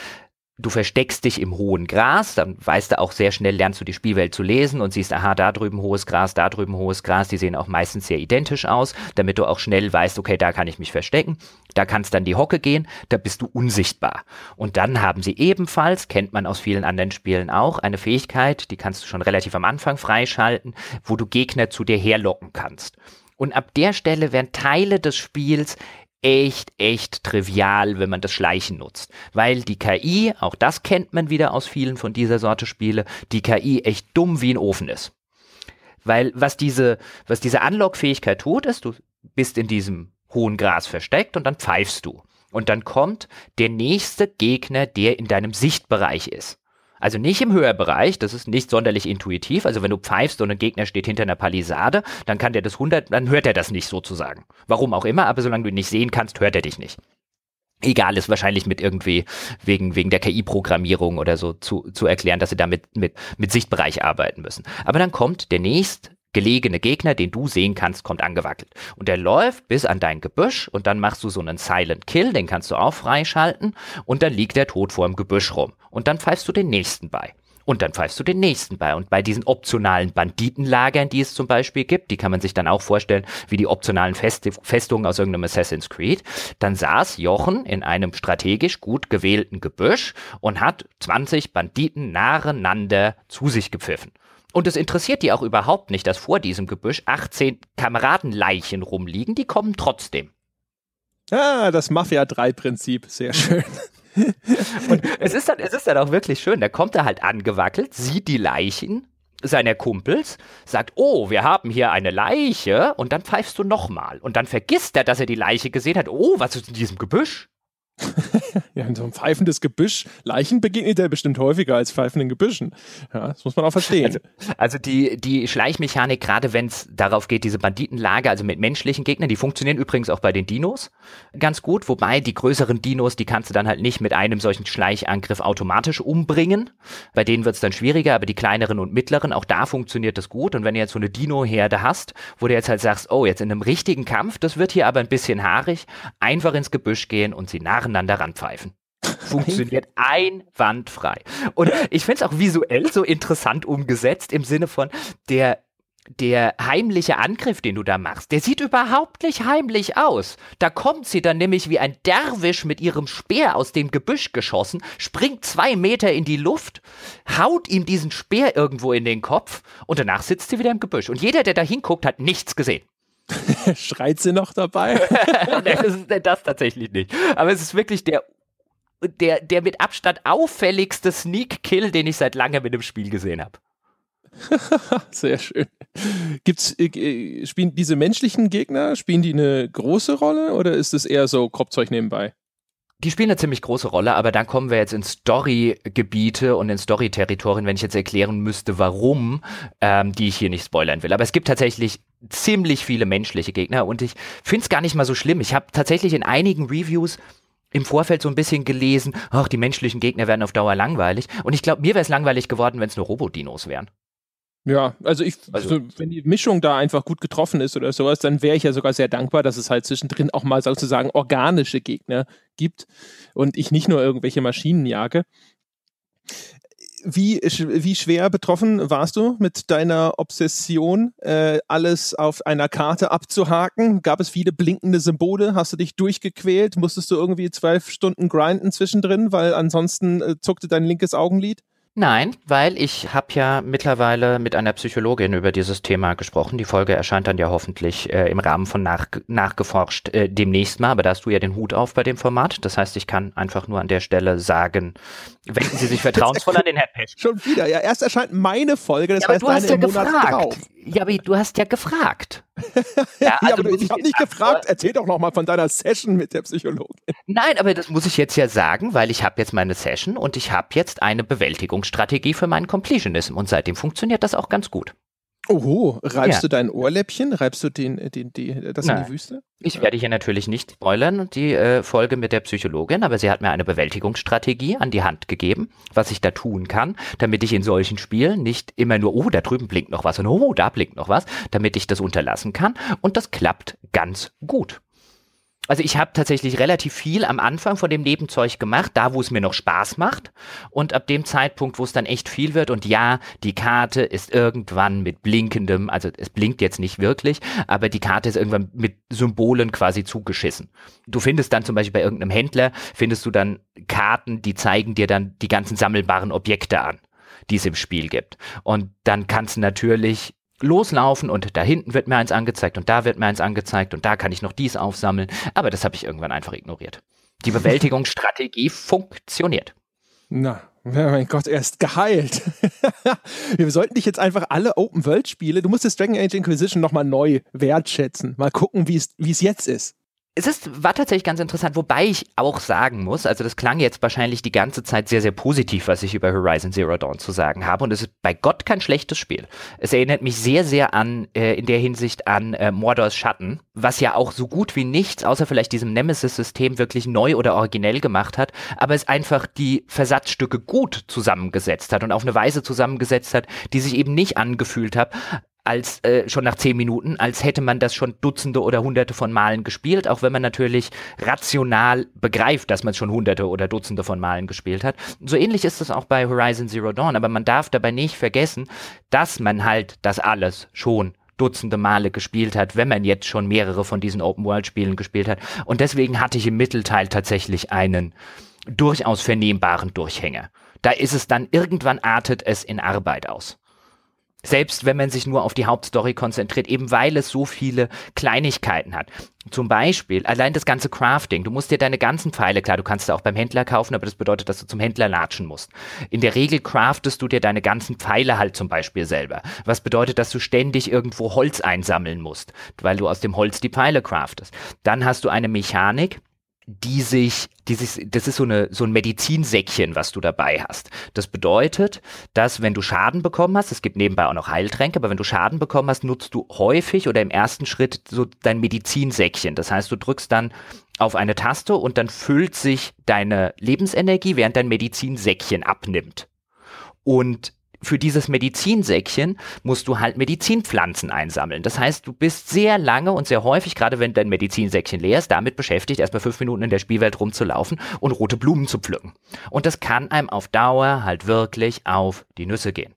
du versteckst dich im hohen Gras, dann weißt du auch sehr schnell, lernst du die Spielwelt zu lesen und siehst, aha, da drüben hohes Gras, da drüben hohes Gras, die sehen auch meistens sehr identisch aus, damit du auch schnell weißt, okay, da kann ich mich verstecken, da kannst dann die Hocke gehen, da bist du unsichtbar. Und dann haben sie ebenfalls, kennt man aus vielen anderen Spielen auch, eine Fähigkeit, die kannst du schon relativ am Anfang freischalten, wo du Gegner zu dir herlocken kannst. Und ab der Stelle werden Teile des Spiels echt, echt trivial, wenn man das Schleichen nutzt. Weil die KI, auch das kennt man wieder aus vielen von dieser Sorte Spiele, die KI echt dumm wie ein Ofen ist. Weil was diese, was diese Unlock-Fähigkeit tut, ist, du bist in diesem hohen Gras versteckt und dann pfeifst du. Und dann kommt der nächste Gegner, der in deinem Sichtbereich ist. Also nicht im Höherbereich, das ist nicht sonderlich intuitiv. Also wenn du pfeifst und ein Gegner steht hinter einer Palisade, dann kann der das 100, dann hört er das nicht sozusagen. Warum auch immer, aber solange du ihn nicht sehen kannst, hört er dich nicht. Egal, ist wahrscheinlich mit irgendwie wegen, wegen der KI-Programmierung oder so zu, zu erklären, dass sie damit mit, mit Sichtbereich arbeiten müssen. Aber dann kommt der nächst gelegene Gegner, den du sehen kannst, kommt angewackelt. Und der läuft bis an dein Gebüsch und dann machst du so einen Silent Kill, den kannst du auch freischalten und dann liegt der tot vor dem Gebüsch rum. Und dann pfeifst du den nächsten bei. Und dann pfeifst du den nächsten bei. Und bei diesen optionalen Banditenlagern, die es zum Beispiel gibt, die kann man sich dann auch vorstellen, wie die optionalen Fest Festungen aus irgendeinem Assassin's Creed, dann saß Jochen in einem strategisch gut gewählten Gebüsch und hat 20 Banditen nacheinander zu sich gepfiffen. Und es interessiert die auch überhaupt nicht, dass vor diesem Gebüsch 18 Kameradenleichen rumliegen, die kommen trotzdem. Ah, das Mafia-3-Prinzip, sehr schön. Und es ist, dann, es ist dann auch wirklich schön, da kommt er halt angewackelt, sieht die Leichen seiner Kumpels, sagt, oh, wir haben hier eine Leiche, und dann pfeifst du nochmal. Und dann vergisst er, dass er die Leiche gesehen hat. Oh, was ist in diesem Gebüsch? [LAUGHS] ja, in so ein pfeifendes Gebüsch. Leichen begegnet er bestimmt häufiger als pfeifenden Gebüschen. Ja, das muss man auch verstehen. Also, also die, die Schleichmechanik, gerade wenn es darauf geht, diese Banditenlage, also mit menschlichen Gegnern, die funktionieren übrigens auch bei den Dinos ganz gut. Wobei die größeren Dinos, die kannst du dann halt nicht mit einem solchen Schleichangriff automatisch umbringen. Bei denen wird es dann schwieriger, aber die kleineren und mittleren, auch da funktioniert das gut. Und wenn du jetzt so eine Dino-Herde hast, wo du jetzt halt sagst, oh, jetzt in einem richtigen Kampf, das wird hier aber ein bisschen haarig, einfach ins Gebüsch gehen und sie nacheinander ranpfeifen. [LAUGHS] Funktioniert einwandfrei. Und ich finde es auch visuell so interessant umgesetzt im Sinne von der der heimliche Angriff, den du da machst, der sieht überhaupt nicht heimlich aus. Da kommt sie dann nämlich wie ein Derwisch mit ihrem Speer aus dem Gebüsch geschossen, springt zwei Meter in die Luft, haut ihm diesen Speer irgendwo in den Kopf und danach sitzt sie wieder im Gebüsch. Und jeder, der da hinguckt, hat nichts gesehen. [LAUGHS] Schreit sie noch dabei? [LAUGHS] das, ist, das tatsächlich nicht. Aber es ist wirklich der, der, der mit Abstand auffälligste Sneak-Kill, den ich seit langem in dem Spiel gesehen habe. [LAUGHS] Sehr schön. Gibt's, äh, spielen diese menschlichen Gegner, spielen die eine große Rolle oder ist es eher so Kopfzeug nebenbei? Die spielen eine ziemlich große Rolle, aber dann kommen wir jetzt in Story-Gebiete und in Story-Territorien, wenn ich jetzt erklären müsste, warum, ähm, die ich hier nicht spoilern will. Aber es gibt tatsächlich ziemlich viele menschliche Gegner und ich finde es gar nicht mal so schlimm. Ich habe tatsächlich in einigen Reviews im Vorfeld so ein bisschen gelesen, ach, die menschlichen Gegner werden auf Dauer langweilig. Und ich glaube, mir wäre es langweilig geworden, wenn es nur Robodinos wären. Ja, also ich, also, wenn die Mischung da einfach gut getroffen ist oder sowas, dann wäre ich ja sogar sehr dankbar, dass es halt zwischendrin auch mal sozusagen organische Gegner gibt und ich nicht nur irgendwelche Maschinen jage. Wie, wie schwer betroffen warst du mit deiner Obsession, äh, alles auf einer Karte abzuhaken? Gab es viele blinkende Symbole? Hast du dich durchgequält? Musstest du irgendwie zwölf Stunden grinden zwischendrin, weil ansonsten äh, zuckte dein linkes Augenlid? Nein, weil ich habe ja mittlerweile mit einer Psychologin über dieses Thema gesprochen. Die Folge erscheint dann ja hoffentlich äh, im Rahmen von nach, nachgeforscht äh, demnächst mal, aber da hast du ja den Hut auf bei dem Format. Das heißt, ich kann einfach nur an der Stelle sagen, wenden Sie sich [LAUGHS] vertrauensvoll an den Herrn Pesch. Schon wieder, ja, erst erscheint meine Folge, das ja, heißt, du hast ja gefragt. Drauf. Ja, aber du hast ja gefragt. [LAUGHS] ja, also ja, aber ich habe nicht gefragt, erzähl doch noch mal von deiner Session mit der Psychologin. Nein, aber das muss ich jetzt ja sagen, weil ich habe jetzt meine Session und ich habe jetzt eine Bewältigungsstrategie für meinen Completionism und seitdem funktioniert das auch ganz gut. Oho, reibst ja. du dein Ohrläppchen? Reibst du den, den, die, das Nein. in die Wüste? Ich werde hier natürlich nicht spoilern, die äh, Folge mit der Psychologin, aber sie hat mir eine Bewältigungsstrategie an die Hand gegeben, was ich da tun kann, damit ich in solchen Spielen nicht immer nur, oh, da drüben blinkt noch was und oh, da blinkt noch was, damit ich das unterlassen kann. Und das klappt ganz gut also ich habe tatsächlich relativ viel am Anfang von dem Nebenzeug gemacht, da wo es mir noch Spaß macht. Und ab dem Zeitpunkt, wo es dann echt viel wird, und ja, die Karte ist irgendwann mit blinkendem, also es blinkt jetzt nicht wirklich, aber die Karte ist irgendwann mit Symbolen quasi zugeschissen. Du findest dann zum Beispiel bei irgendeinem Händler, findest du dann Karten, die zeigen dir dann die ganzen sammelbaren Objekte an die es im Spiel gibt. Und dann kannst du natürlich loslaufen und da hinten wird mir eins angezeigt und da wird mir eins angezeigt und da kann ich noch dies aufsammeln. Aber das habe ich irgendwann einfach ignoriert. Die Bewältigungsstrategie [LAUGHS] funktioniert. Na, mein Gott, er ist geheilt. [LAUGHS] Wir sollten dich jetzt einfach alle Open-World-Spiele, du musst das Dragon Age Inquisition nochmal neu wertschätzen. Mal gucken, wie es jetzt ist es ist, war tatsächlich ganz interessant, wobei ich auch sagen muss, also das klang jetzt wahrscheinlich die ganze Zeit sehr, sehr positiv, was ich über Horizon Zero Dawn zu sagen habe. Und es ist bei Gott kein schlechtes Spiel. Es erinnert mich sehr, sehr an, äh, in der Hinsicht an äh, Mordors Schatten, was ja auch so gut wie nichts, außer vielleicht diesem Nemesis-System, wirklich neu oder originell gemacht hat, aber es einfach die Versatzstücke gut zusammengesetzt hat und auf eine Weise zusammengesetzt hat, die sich eben nicht angefühlt hat, als äh, schon nach zehn Minuten, als hätte man das schon Dutzende oder Hunderte von Malen gespielt, auch wenn man natürlich rational begreift, dass man es schon Hunderte oder Dutzende von Malen gespielt hat. So ähnlich ist es auch bei Horizon Zero Dawn, aber man darf dabei nicht vergessen, dass man halt das alles schon Dutzende Male gespielt hat, wenn man jetzt schon mehrere von diesen Open-World-Spielen gespielt hat. Und deswegen hatte ich im Mittelteil tatsächlich einen durchaus vernehmbaren Durchhänger. Da ist es dann, irgendwann artet es in Arbeit aus. Selbst wenn man sich nur auf die Hauptstory konzentriert, eben weil es so viele Kleinigkeiten hat. Zum Beispiel, allein das ganze Crafting. Du musst dir deine ganzen Pfeile, klar, du kannst sie auch beim Händler kaufen, aber das bedeutet, dass du zum Händler latschen musst. In der Regel craftest du dir deine ganzen Pfeile halt zum Beispiel selber. Was bedeutet, dass du ständig irgendwo Holz einsammeln musst, weil du aus dem Holz die Pfeile craftest. Dann hast du eine Mechanik, die sich, die sich, das ist so eine, so ein Medizinsäckchen, was du dabei hast. Das bedeutet, dass wenn du Schaden bekommen hast, es gibt nebenbei auch noch Heiltränke, aber wenn du Schaden bekommen hast, nutzt du häufig oder im ersten Schritt so dein Medizinsäckchen. Das heißt, du drückst dann auf eine Taste und dann füllt sich deine Lebensenergie, während dein Medizinsäckchen abnimmt. Und für dieses Medizinsäckchen musst du halt Medizinpflanzen einsammeln. Das heißt, du bist sehr lange und sehr häufig, gerade wenn dein Medizinsäckchen leer ist, damit beschäftigt, erstmal fünf Minuten in der Spielwelt rumzulaufen und rote Blumen zu pflücken. Und das kann einem auf Dauer halt wirklich auf die Nüsse gehen.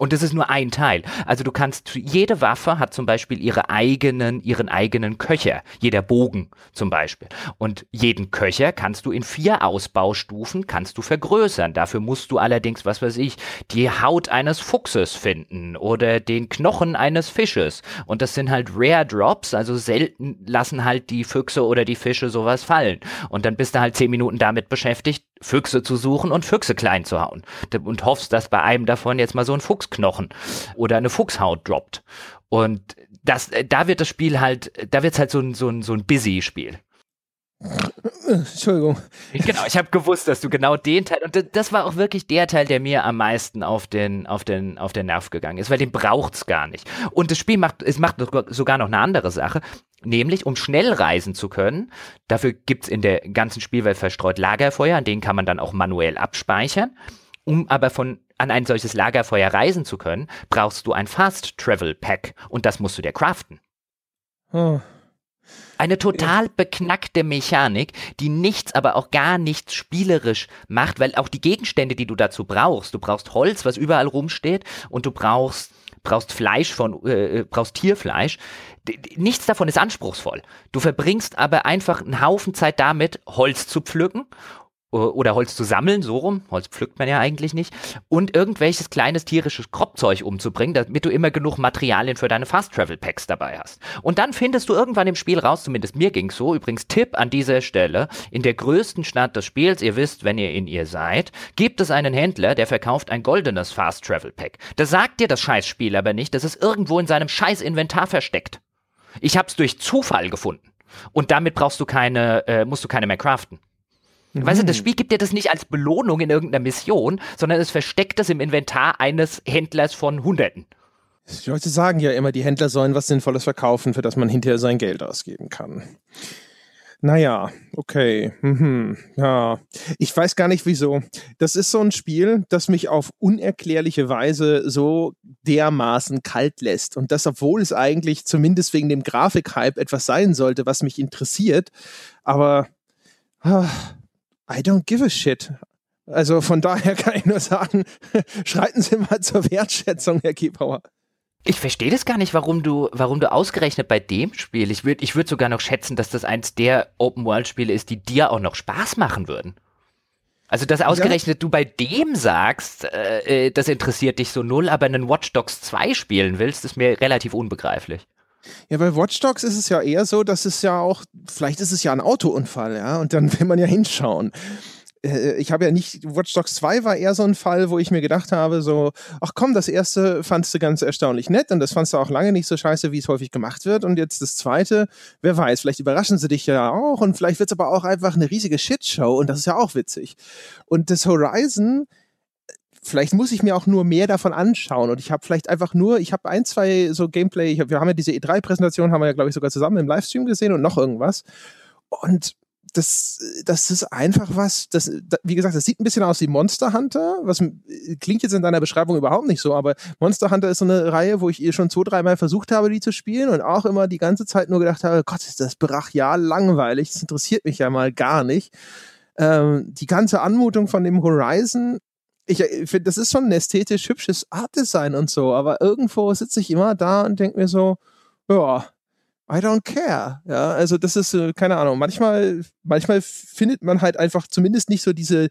Und das ist nur ein Teil. Also du kannst, jede Waffe hat zum Beispiel ihre eigenen, ihren eigenen Köcher. Jeder Bogen zum Beispiel. Und jeden Köcher kannst du in vier Ausbaustufen, kannst du vergrößern. Dafür musst du allerdings, was weiß ich, die Haut eines Fuchses finden oder den Knochen eines Fisches. Und das sind halt Rare Drops, also selten lassen halt die Füchse oder die Fische sowas fallen. Und dann bist du halt zehn Minuten damit beschäftigt, Füchse zu suchen und Füchse klein zu hauen. Und hoffst, dass bei einem davon jetzt mal so ein Fuchsknochen oder eine Fuchshaut droppt. Und das, äh, da wird das Spiel halt, da wird es halt so ein, so ein, so ein Busy-Spiel. Entschuldigung. Genau, ich habe gewusst, dass du genau den Teil und das war auch wirklich der Teil, der mir am meisten auf den auf den auf den Nerv gegangen ist, weil den braucht's gar nicht. Und das Spiel macht es macht sogar noch eine andere Sache, nämlich um schnell reisen zu können. Dafür gibt's in der ganzen Spielwelt verstreut Lagerfeuer, an denen kann man dann auch manuell abspeichern. Um aber von an ein solches Lagerfeuer reisen zu können, brauchst du ein Fast Travel Pack und das musst du dir craften. Oh. Eine total beknackte Mechanik, die nichts, aber auch gar nichts spielerisch macht, weil auch die Gegenstände, die du dazu brauchst, du brauchst Holz, was überall rumsteht, und du brauchst brauchst Fleisch von, äh, äh brauchst Tierfleisch. Nichts davon ist anspruchsvoll. Du verbringst aber einfach einen Haufen Zeit damit, Holz zu pflücken oder Holz zu sammeln, so rum, Holz pflückt man ja eigentlich nicht, und irgendwelches kleines tierisches Kropfzeug umzubringen, damit du immer genug Materialien für deine Fast Travel Packs dabei hast. Und dann findest du irgendwann im Spiel raus, zumindest mir ging's so, übrigens Tipp an dieser Stelle, in der größten Stadt des Spiels, ihr wisst, wenn ihr in ihr seid, gibt es einen Händler, der verkauft ein goldenes Fast Travel Pack. Das sagt dir das Scheißspiel aber nicht, das ist irgendwo in seinem scheiß Inventar versteckt. Ich hab's durch Zufall gefunden. Und damit brauchst du keine, äh, musst du keine mehr craften. Mhm. Weißt du, das Spiel gibt dir das nicht als Belohnung in irgendeiner Mission, sondern es versteckt es im Inventar eines Händlers von Hunderten. Die Leute sagen ja immer, die Händler sollen was Sinnvolles verkaufen, für das man hinterher sein Geld ausgeben kann. Naja, okay. Mhm. Ja, ich weiß gar nicht wieso. Das ist so ein Spiel, das mich auf unerklärliche Weise so dermaßen kalt lässt. Und das, obwohl es eigentlich zumindest wegen dem Grafikhype etwas sein sollte, was mich interessiert. Aber ah, I don't give a shit. Also von daher [LAUGHS] kann ich nur sagen, [LAUGHS] schreiten Sie mal zur Wertschätzung, Herr Kiebauer. Ich verstehe das gar nicht, warum du, warum du ausgerechnet bei dem Spiel, ich würde ich würd sogar noch schätzen, dass das eins der Open-World-Spiele ist, die dir auch noch Spaß machen würden. Also, dass ausgerechnet ja. du bei dem sagst, äh, äh das interessiert dich so null, aber einen Watch Dogs 2 spielen willst, ist mir relativ unbegreiflich. Ja, bei Watch Dogs ist es ja eher so, dass es ja auch, vielleicht ist es ja ein Autounfall, ja, und dann [LAUGHS] will man ja hinschauen. Äh, ich habe ja nicht, Watch Dogs 2 war eher so ein Fall, wo ich mir gedacht habe, so, ach komm, das erste fandst du ganz erstaunlich nett und das fandst du auch lange nicht so scheiße, wie es häufig gemacht wird. Und jetzt das zweite, wer weiß, vielleicht überraschen sie dich ja auch und vielleicht wird es aber auch einfach eine riesige Shitshow und das ist ja auch witzig. Und das Horizon, vielleicht muss ich mir auch nur mehr davon anschauen und ich habe vielleicht einfach nur, ich habe ein, zwei so Gameplay, hab, wir haben ja diese E3-Präsentation, haben wir ja glaube ich sogar zusammen im Livestream gesehen und noch irgendwas und das, das ist einfach was, das, wie gesagt, das sieht ein bisschen aus wie Monster Hunter, was klingt jetzt in deiner Beschreibung überhaupt nicht so, aber Monster Hunter ist so eine Reihe, wo ich ihr schon zwei, dreimal versucht habe, die zu spielen und auch immer die ganze Zeit nur gedacht habe, Gott, ist das brachial langweilig, das interessiert mich ja mal gar nicht. Ähm, die ganze Anmutung von dem Horizon ich äh, finde, das ist schon ein ästhetisch hübsches Artdesign und so, aber irgendwo sitze ich immer da und denke mir so, ja, I don't care. Ja, also das ist, äh, keine Ahnung, manchmal, manchmal findet man halt einfach zumindest nicht so diese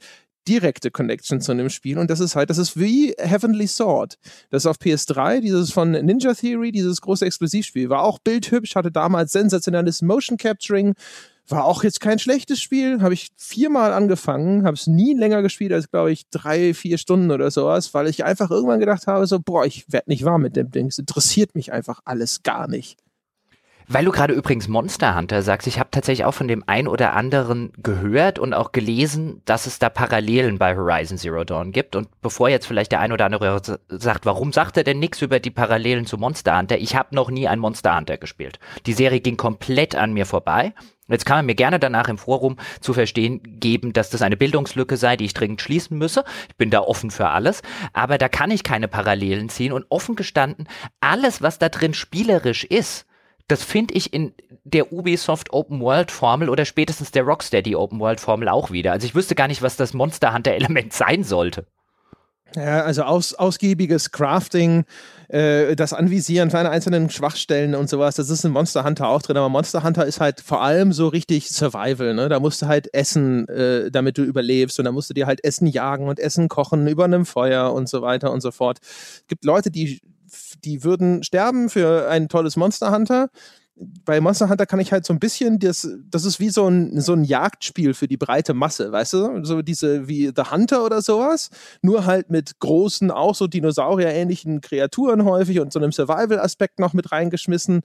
direkte Connection zu einem Spiel und das ist halt, das ist wie Heavenly Sword. Das ist auf PS3, dieses von Ninja Theory, dieses große Exklusivspiel, war auch bildhübsch, hatte damals sensationelles Motion Capturing, war auch jetzt kein schlechtes Spiel. Habe ich viermal angefangen, habe es nie länger gespielt als, glaube ich, drei, vier Stunden oder sowas, weil ich einfach irgendwann gedacht habe, so, boah, ich werde nicht warm mit dem Ding. Es interessiert mich einfach alles gar nicht. Weil du gerade übrigens Monster Hunter sagst, ich habe tatsächlich auch von dem ein oder anderen gehört und auch gelesen, dass es da Parallelen bei Horizon Zero Dawn gibt. Und bevor jetzt vielleicht der ein oder andere sagt, warum sagt er denn nichts über die Parallelen zu Monster Hunter? Ich habe noch nie ein Monster Hunter gespielt. Die Serie ging komplett an mir vorbei. Jetzt kann man mir gerne danach im Forum zu verstehen geben, dass das eine Bildungslücke sei, die ich dringend schließen müsse. Ich bin da offen für alles, aber da kann ich keine Parallelen ziehen und offen gestanden, alles, was da drin spielerisch ist, das finde ich in der Ubisoft Open World Formel oder spätestens der Rocksteady Open World Formel auch wieder. Also ich wüsste gar nicht, was das Monster Hunter Element [LAUGHS] sein sollte. Ja, also aus, ausgiebiges Crafting, äh, das Anvisieren von einzelnen Schwachstellen und sowas, das ist in Monster Hunter auch drin, aber Monster Hunter ist halt vor allem so richtig Survival, ne? Da musst du halt essen, äh, damit du überlebst und da musst du dir halt Essen jagen und Essen kochen über einem Feuer und so weiter und so fort. Es gibt Leute, die, die würden sterben für ein tolles Monster Hunter bei Monster Hunter kann ich halt so ein bisschen, das, das ist wie so ein, so ein Jagdspiel für die breite Masse, weißt du? So diese wie The Hunter oder sowas, nur halt mit großen, auch so Dinosaurier-ähnlichen Kreaturen häufig und so einem Survival-Aspekt noch mit reingeschmissen.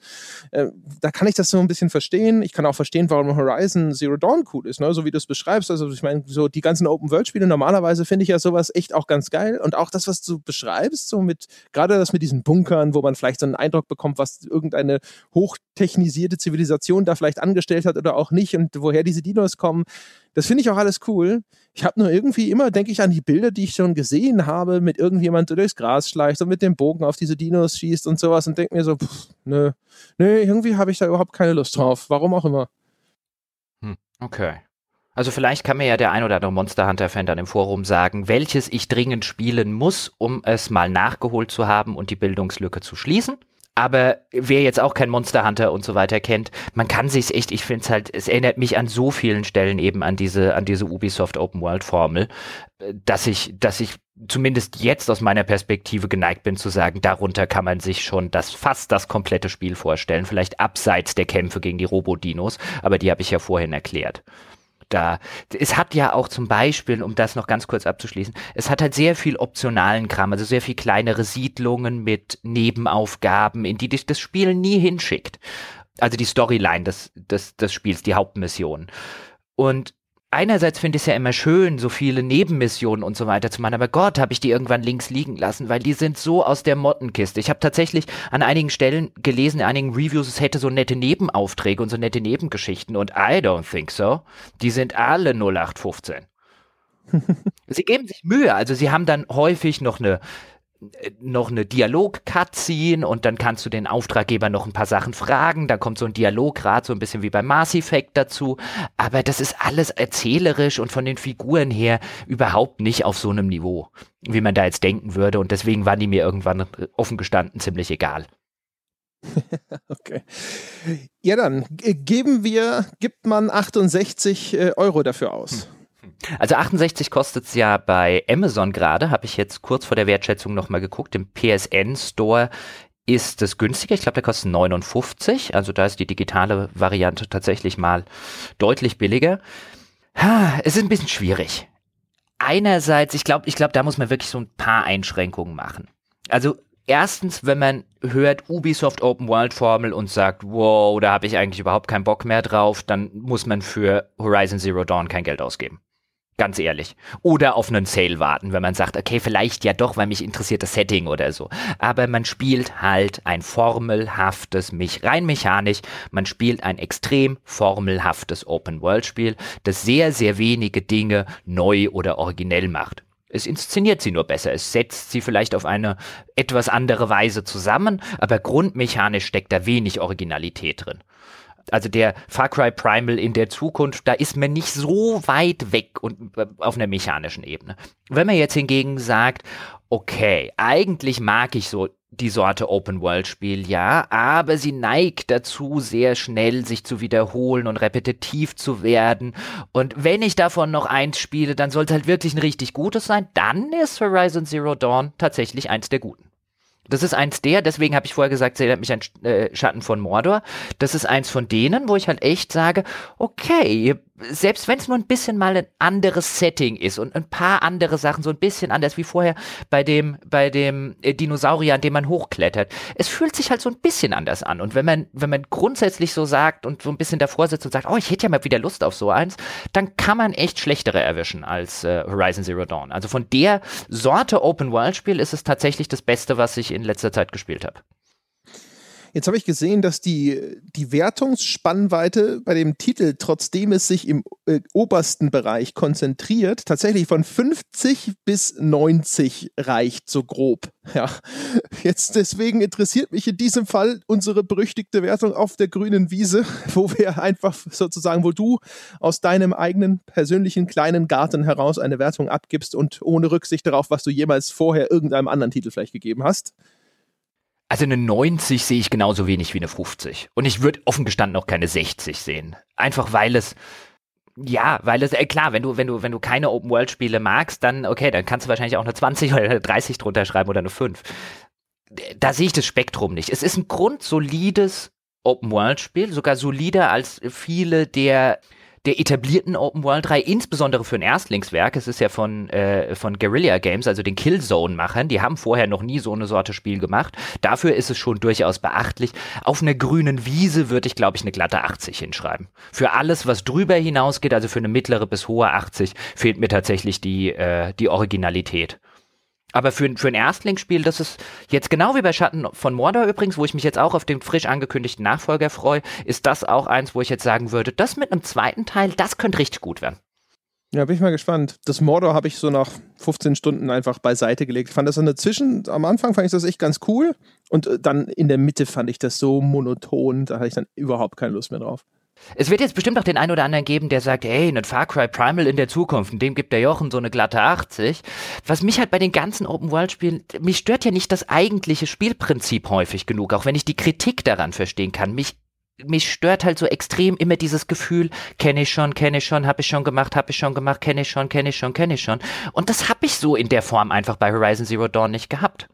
Äh, da kann ich das so ein bisschen verstehen. Ich kann auch verstehen, warum Horizon Zero Dawn cool ist, ne? so wie du es beschreibst. Also ich meine, so die ganzen Open-World-Spiele, normalerweise finde ich ja sowas echt auch ganz geil. Und auch das, was du beschreibst, so mit, gerade das mit diesen Bunkern, wo man vielleicht so einen Eindruck bekommt, was irgendeine hochtechnisierte Zivilisation da vielleicht angestellt hat oder auch nicht und woher diese Dinos kommen. Das finde ich auch alles cool. Ich habe nur irgendwie immer, denke ich, an die Bilder, die ich schon gesehen habe, mit irgendjemand, der durchs Gras schleicht und mit dem Bogen auf diese Dinos schießt und sowas und denke mir so, pff, nö, nö, irgendwie habe ich da überhaupt keine Lust drauf. Warum auch immer. Hm, okay. Also vielleicht kann mir ja der ein oder andere Monster Hunter-Fan dann im Forum sagen, welches ich dringend spielen muss, um es mal nachgeholt zu haben und die Bildungslücke zu schließen. Aber wer jetzt auch kein Monster Hunter und so weiter kennt, man kann sich's echt, ich finde es halt, es erinnert mich an so vielen Stellen eben an diese, an diese Ubisoft Open World Formel, äh, dass ich, dass ich zumindest jetzt aus meiner Perspektive geneigt bin zu sagen, darunter kann man sich schon das fast das komplette Spiel vorstellen, vielleicht abseits der Kämpfe gegen die Robodinos, aber die habe ich ja vorhin erklärt da. Es hat ja auch zum Beispiel, um das noch ganz kurz abzuschließen, es hat halt sehr viel optionalen Kram, also sehr viel kleinere Siedlungen mit Nebenaufgaben, in die dich das Spiel nie hinschickt. Also die Storyline des, des, des Spiels, die Hauptmission. Und einerseits finde ich es ja immer schön, so viele Nebenmissionen und so weiter zu machen, aber Gott, habe ich die irgendwann links liegen lassen, weil die sind so aus der Mottenkiste. Ich habe tatsächlich an einigen Stellen gelesen, in einigen Reviews, es hätte so nette Nebenaufträge und so nette Nebengeschichten und I don't think so. Die sind alle 0815. [LAUGHS] sie geben sich Mühe, also sie haben dann häufig noch eine noch eine Dialog-Cutscene und dann kannst du den Auftraggeber noch ein paar Sachen fragen. Da kommt so ein Dialograt, so ein bisschen wie bei Mass Effect dazu. Aber das ist alles erzählerisch und von den Figuren her überhaupt nicht auf so einem Niveau, wie man da jetzt denken würde. Und deswegen waren die mir irgendwann offen gestanden ziemlich egal. [LAUGHS] okay. Ja, dann geben wir, gibt man 68 äh, Euro dafür aus. Hm. Also 68 kostet es ja bei Amazon gerade, habe ich jetzt kurz vor der Wertschätzung nochmal geguckt. Im PSN Store ist es günstiger. Ich glaube, der kostet 59. Also da ist die digitale Variante tatsächlich mal deutlich billiger. Es ist ein bisschen schwierig. Einerseits, ich glaube, ich glaube, da muss man wirklich so ein paar Einschränkungen machen. Also erstens, wenn man hört Ubisoft Open World Formel und sagt, wow, da habe ich eigentlich überhaupt keinen Bock mehr drauf, dann muss man für Horizon Zero Dawn kein Geld ausgeben. Ganz ehrlich. Oder auf einen Sale warten, wenn man sagt, okay, vielleicht ja doch, weil mich interessiert das Setting oder so. Aber man spielt halt ein formelhaftes, mich rein mechanisch, man spielt ein extrem formelhaftes Open-World-Spiel, das sehr, sehr wenige Dinge neu oder originell macht. Es inszeniert sie nur besser, es setzt sie vielleicht auf eine etwas andere Weise zusammen, aber grundmechanisch steckt da wenig Originalität drin also der Far Cry Primal in der Zukunft, da ist man nicht so weit weg und äh, auf einer mechanischen Ebene. Wenn man jetzt hingegen sagt, okay, eigentlich mag ich so die Sorte Open World Spiel, ja, aber sie neigt dazu, sehr schnell sich zu wiederholen und repetitiv zu werden. Und wenn ich davon noch eins spiele, dann sollte halt wirklich ein richtig gutes sein. Dann ist Horizon Zero Dawn tatsächlich eins der guten. Das ist eins der, deswegen habe ich vorher gesagt, es erinnert mich an äh, Schatten von Mordor. Das ist eins von denen, wo ich halt echt sage, okay, selbst wenn es nur ein bisschen mal ein anderes Setting ist und ein paar andere Sachen so ein bisschen anders wie vorher bei dem bei dem äh, Dinosaurier, an dem man hochklettert. Es fühlt sich halt so ein bisschen anders an und wenn man wenn man grundsätzlich so sagt und so ein bisschen davor sitzt und sagt, oh, ich hätte ja mal wieder Lust auf so eins, dann kann man echt schlechtere erwischen als äh, Horizon Zero Dawn. Also von der Sorte Open World Spiel ist es tatsächlich das Beste, was ich in letzter Zeit gespielt habe. Jetzt habe ich gesehen, dass die, die Wertungsspannweite bei dem Titel, trotzdem es sich im äh, obersten Bereich konzentriert, tatsächlich von 50 bis 90 reicht, so grob. Ja, jetzt deswegen interessiert mich in diesem Fall unsere berüchtigte Wertung auf der grünen Wiese, [LAUGHS] wo wir einfach sozusagen, wo du aus deinem eigenen persönlichen kleinen Garten heraus eine Wertung abgibst und ohne Rücksicht darauf, was du jemals vorher irgendeinem anderen Titel vielleicht gegeben hast. Also eine 90 sehe ich genauso wenig wie eine 50. Und ich würde offen gestanden auch keine 60 sehen. Einfach weil es, ja, weil es, äh, klar, wenn du, wenn du, wenn du keine Open-World-Spiele magst, dann, okay, dann kannst du wahrscheinlich auch eine 20 oder eine 30 drunter schreiben oder eine 5. Da sehe ich das Spektrum nicht. Es ist ein grundsolides Open-World-Spiel, sogar solider als viele der der etablierten Open World 3, insbesondere für ein Erstlingswerk. Es ist ja von, äh, von Guerrilla Games, also den Killzone-Machern. Die haben vorher noch nie so eine Sorte Spiel gemacht. Dafür ist es schon durchaus beachtlich. Auf einer grünen Wiese würde ich, glaube ich, eine glatte 80 hinschreiben. Für alles, was drüber hinausgeht, also für eine mittlere bis hohe 80, fehlt mir tatsächlich die, äh, die Originalität. Aber für, für ein Erstlingsspiel, das ist jetzt genau wie bei Schatten von Mordor übrigens, wo ich mich jetzt auch auf den frisch angekündigten Nachfolger freue, ist das auch eins, wo ich jetzt sagen würde, das mit einem zweiten Teil, das könnte richtig gut werden. Ja, bin ich mal gespannt. Das Mordor habe ich so nach 15 Stunden einfach beiseite gelegt. Ich fand das in der Zwischen, am Anfang fand ich das echt ganz cool und äh, dann in der Mitte fand ich das so monoton, da hatte ich dann überhaupt keine Lust mehr drauf. Es wird jetzt bestimmt auch den einen oder anderen geben, der sagt, hey, ein Far Cry Primal in der Zukunft, und dem gibt der Jochen so eine glatte 80. Was mich halt bei den ganzen Open-World-Spielen, mich stört ja nicht das eigentliche Spielprinzip häufig genug, auch wenn ich die Kritik daran verstehen kann. Mich mich stört halt so extrem immer dieses Gefühl, kenne ich schon, kenne ich schon, habe ich schon gemacht, habe ich schon gemacht, kenne ich schon, kenne ich schon, kenne ich schon. Und das habe ich so in der Form einfach bei Horizon Zero Dawn nicht gehabt.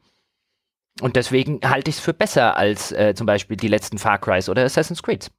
Und deswegen halte ich es für besser als äh, zum Beispiel die letzten Far Crys oder Assassin's Creed.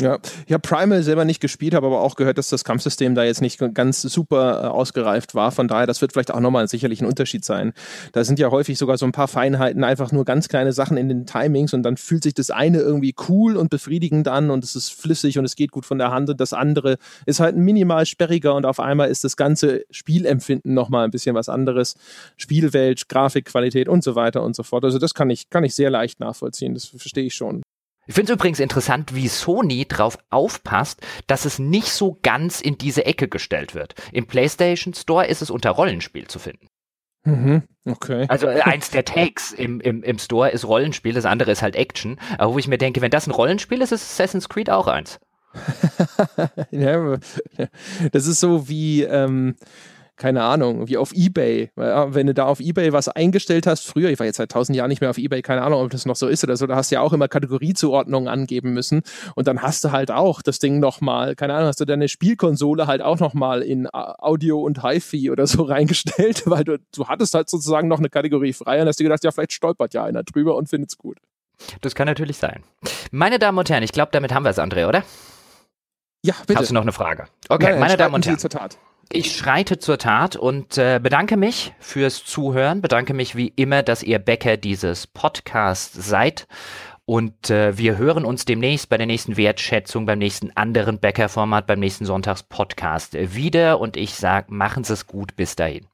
Ja, ich habe Primal selber nicht gespielt, habe aber auch gehört, dass das Kampfsystem da jetzt nicht ganz super äh, ausgereift war. Von daher, das wird vielleicht auch nochmal sicherlich ein Unterschied sein. Da sind ja häufig sogar so ein paar Feinheiten, einfach nur ganz kleine Sachen in den Timings und dann fühlt sich das eine irgendwie cool und befriedigend an und es ist flüssig und es geht gut von der Hand und das andere ist halt minimal sperriger und auf einmal ist das ganze Spielempfinden nochmal ein bisschen was anderes. Spielwelt, Grafikqualität und so weiter und so fort. Also das kann ich, kann ich sehr leicht nachvollziehen, das verstehe ich schon. Ich finde es übrigens interessant, wie Sony drauf aufpasst, dass es nicht so ganz in diese Ecke gestellt wird. Im PlayStation Store ist es unter Rollenspiel zu finden. Mhm, okay. Also äh, eins der Takes im, im, im Store ist Rollenspiel, das andere ist halt Action. Aber wo ich mir denke, wenn das ein Rollenspiel ist, ist Assassin's Creed auch eins. [LAUGHS] ja, das ist so wie, ähm, keine Ahnung, wie auf Ebay. Wenn du da auf Ebay was eingestellt hast, früher, ich war jetzt seit tausend Jahren nicht mehr auf Ebay, keine Ahnung, ob das noch so ist oder so, da hast du ja auch immer Kategoriezuordnungen angeben müssen und dann hast du halt auch das Ding nochmal, keine Ahnung, hast du deine Spielkonsole halt auch nochmal in Audio und HiFi oder so [LAUGHS] reingestellt, weil du, du hattest halt sozusagen noch eine Kategorie frei und hast dir gedacht, ja, vielleicht stolpert ja einer drüber und findet's gut. Das kann natürlich sein. Meine Damen und Herren, ich glaube, damit haben wir es, André, oder? Ja, bitte. Hast du noch eine Frage? Okay, Nein, meine Damen und Herren. Ich schreite zur Tat und äh, bedanke mich fürs Zuhören, bedanke mich wie immer, dass ihr Bäcker dieses Podcasts seid. Und äh, wir hören uns demnächst bei der nächsten Wertschätzung, beim nächsten anderen Bäckerformat, beim nächsten Sonntagspodcast wieder. Und ich sage, machen Sie es gut bis dahin.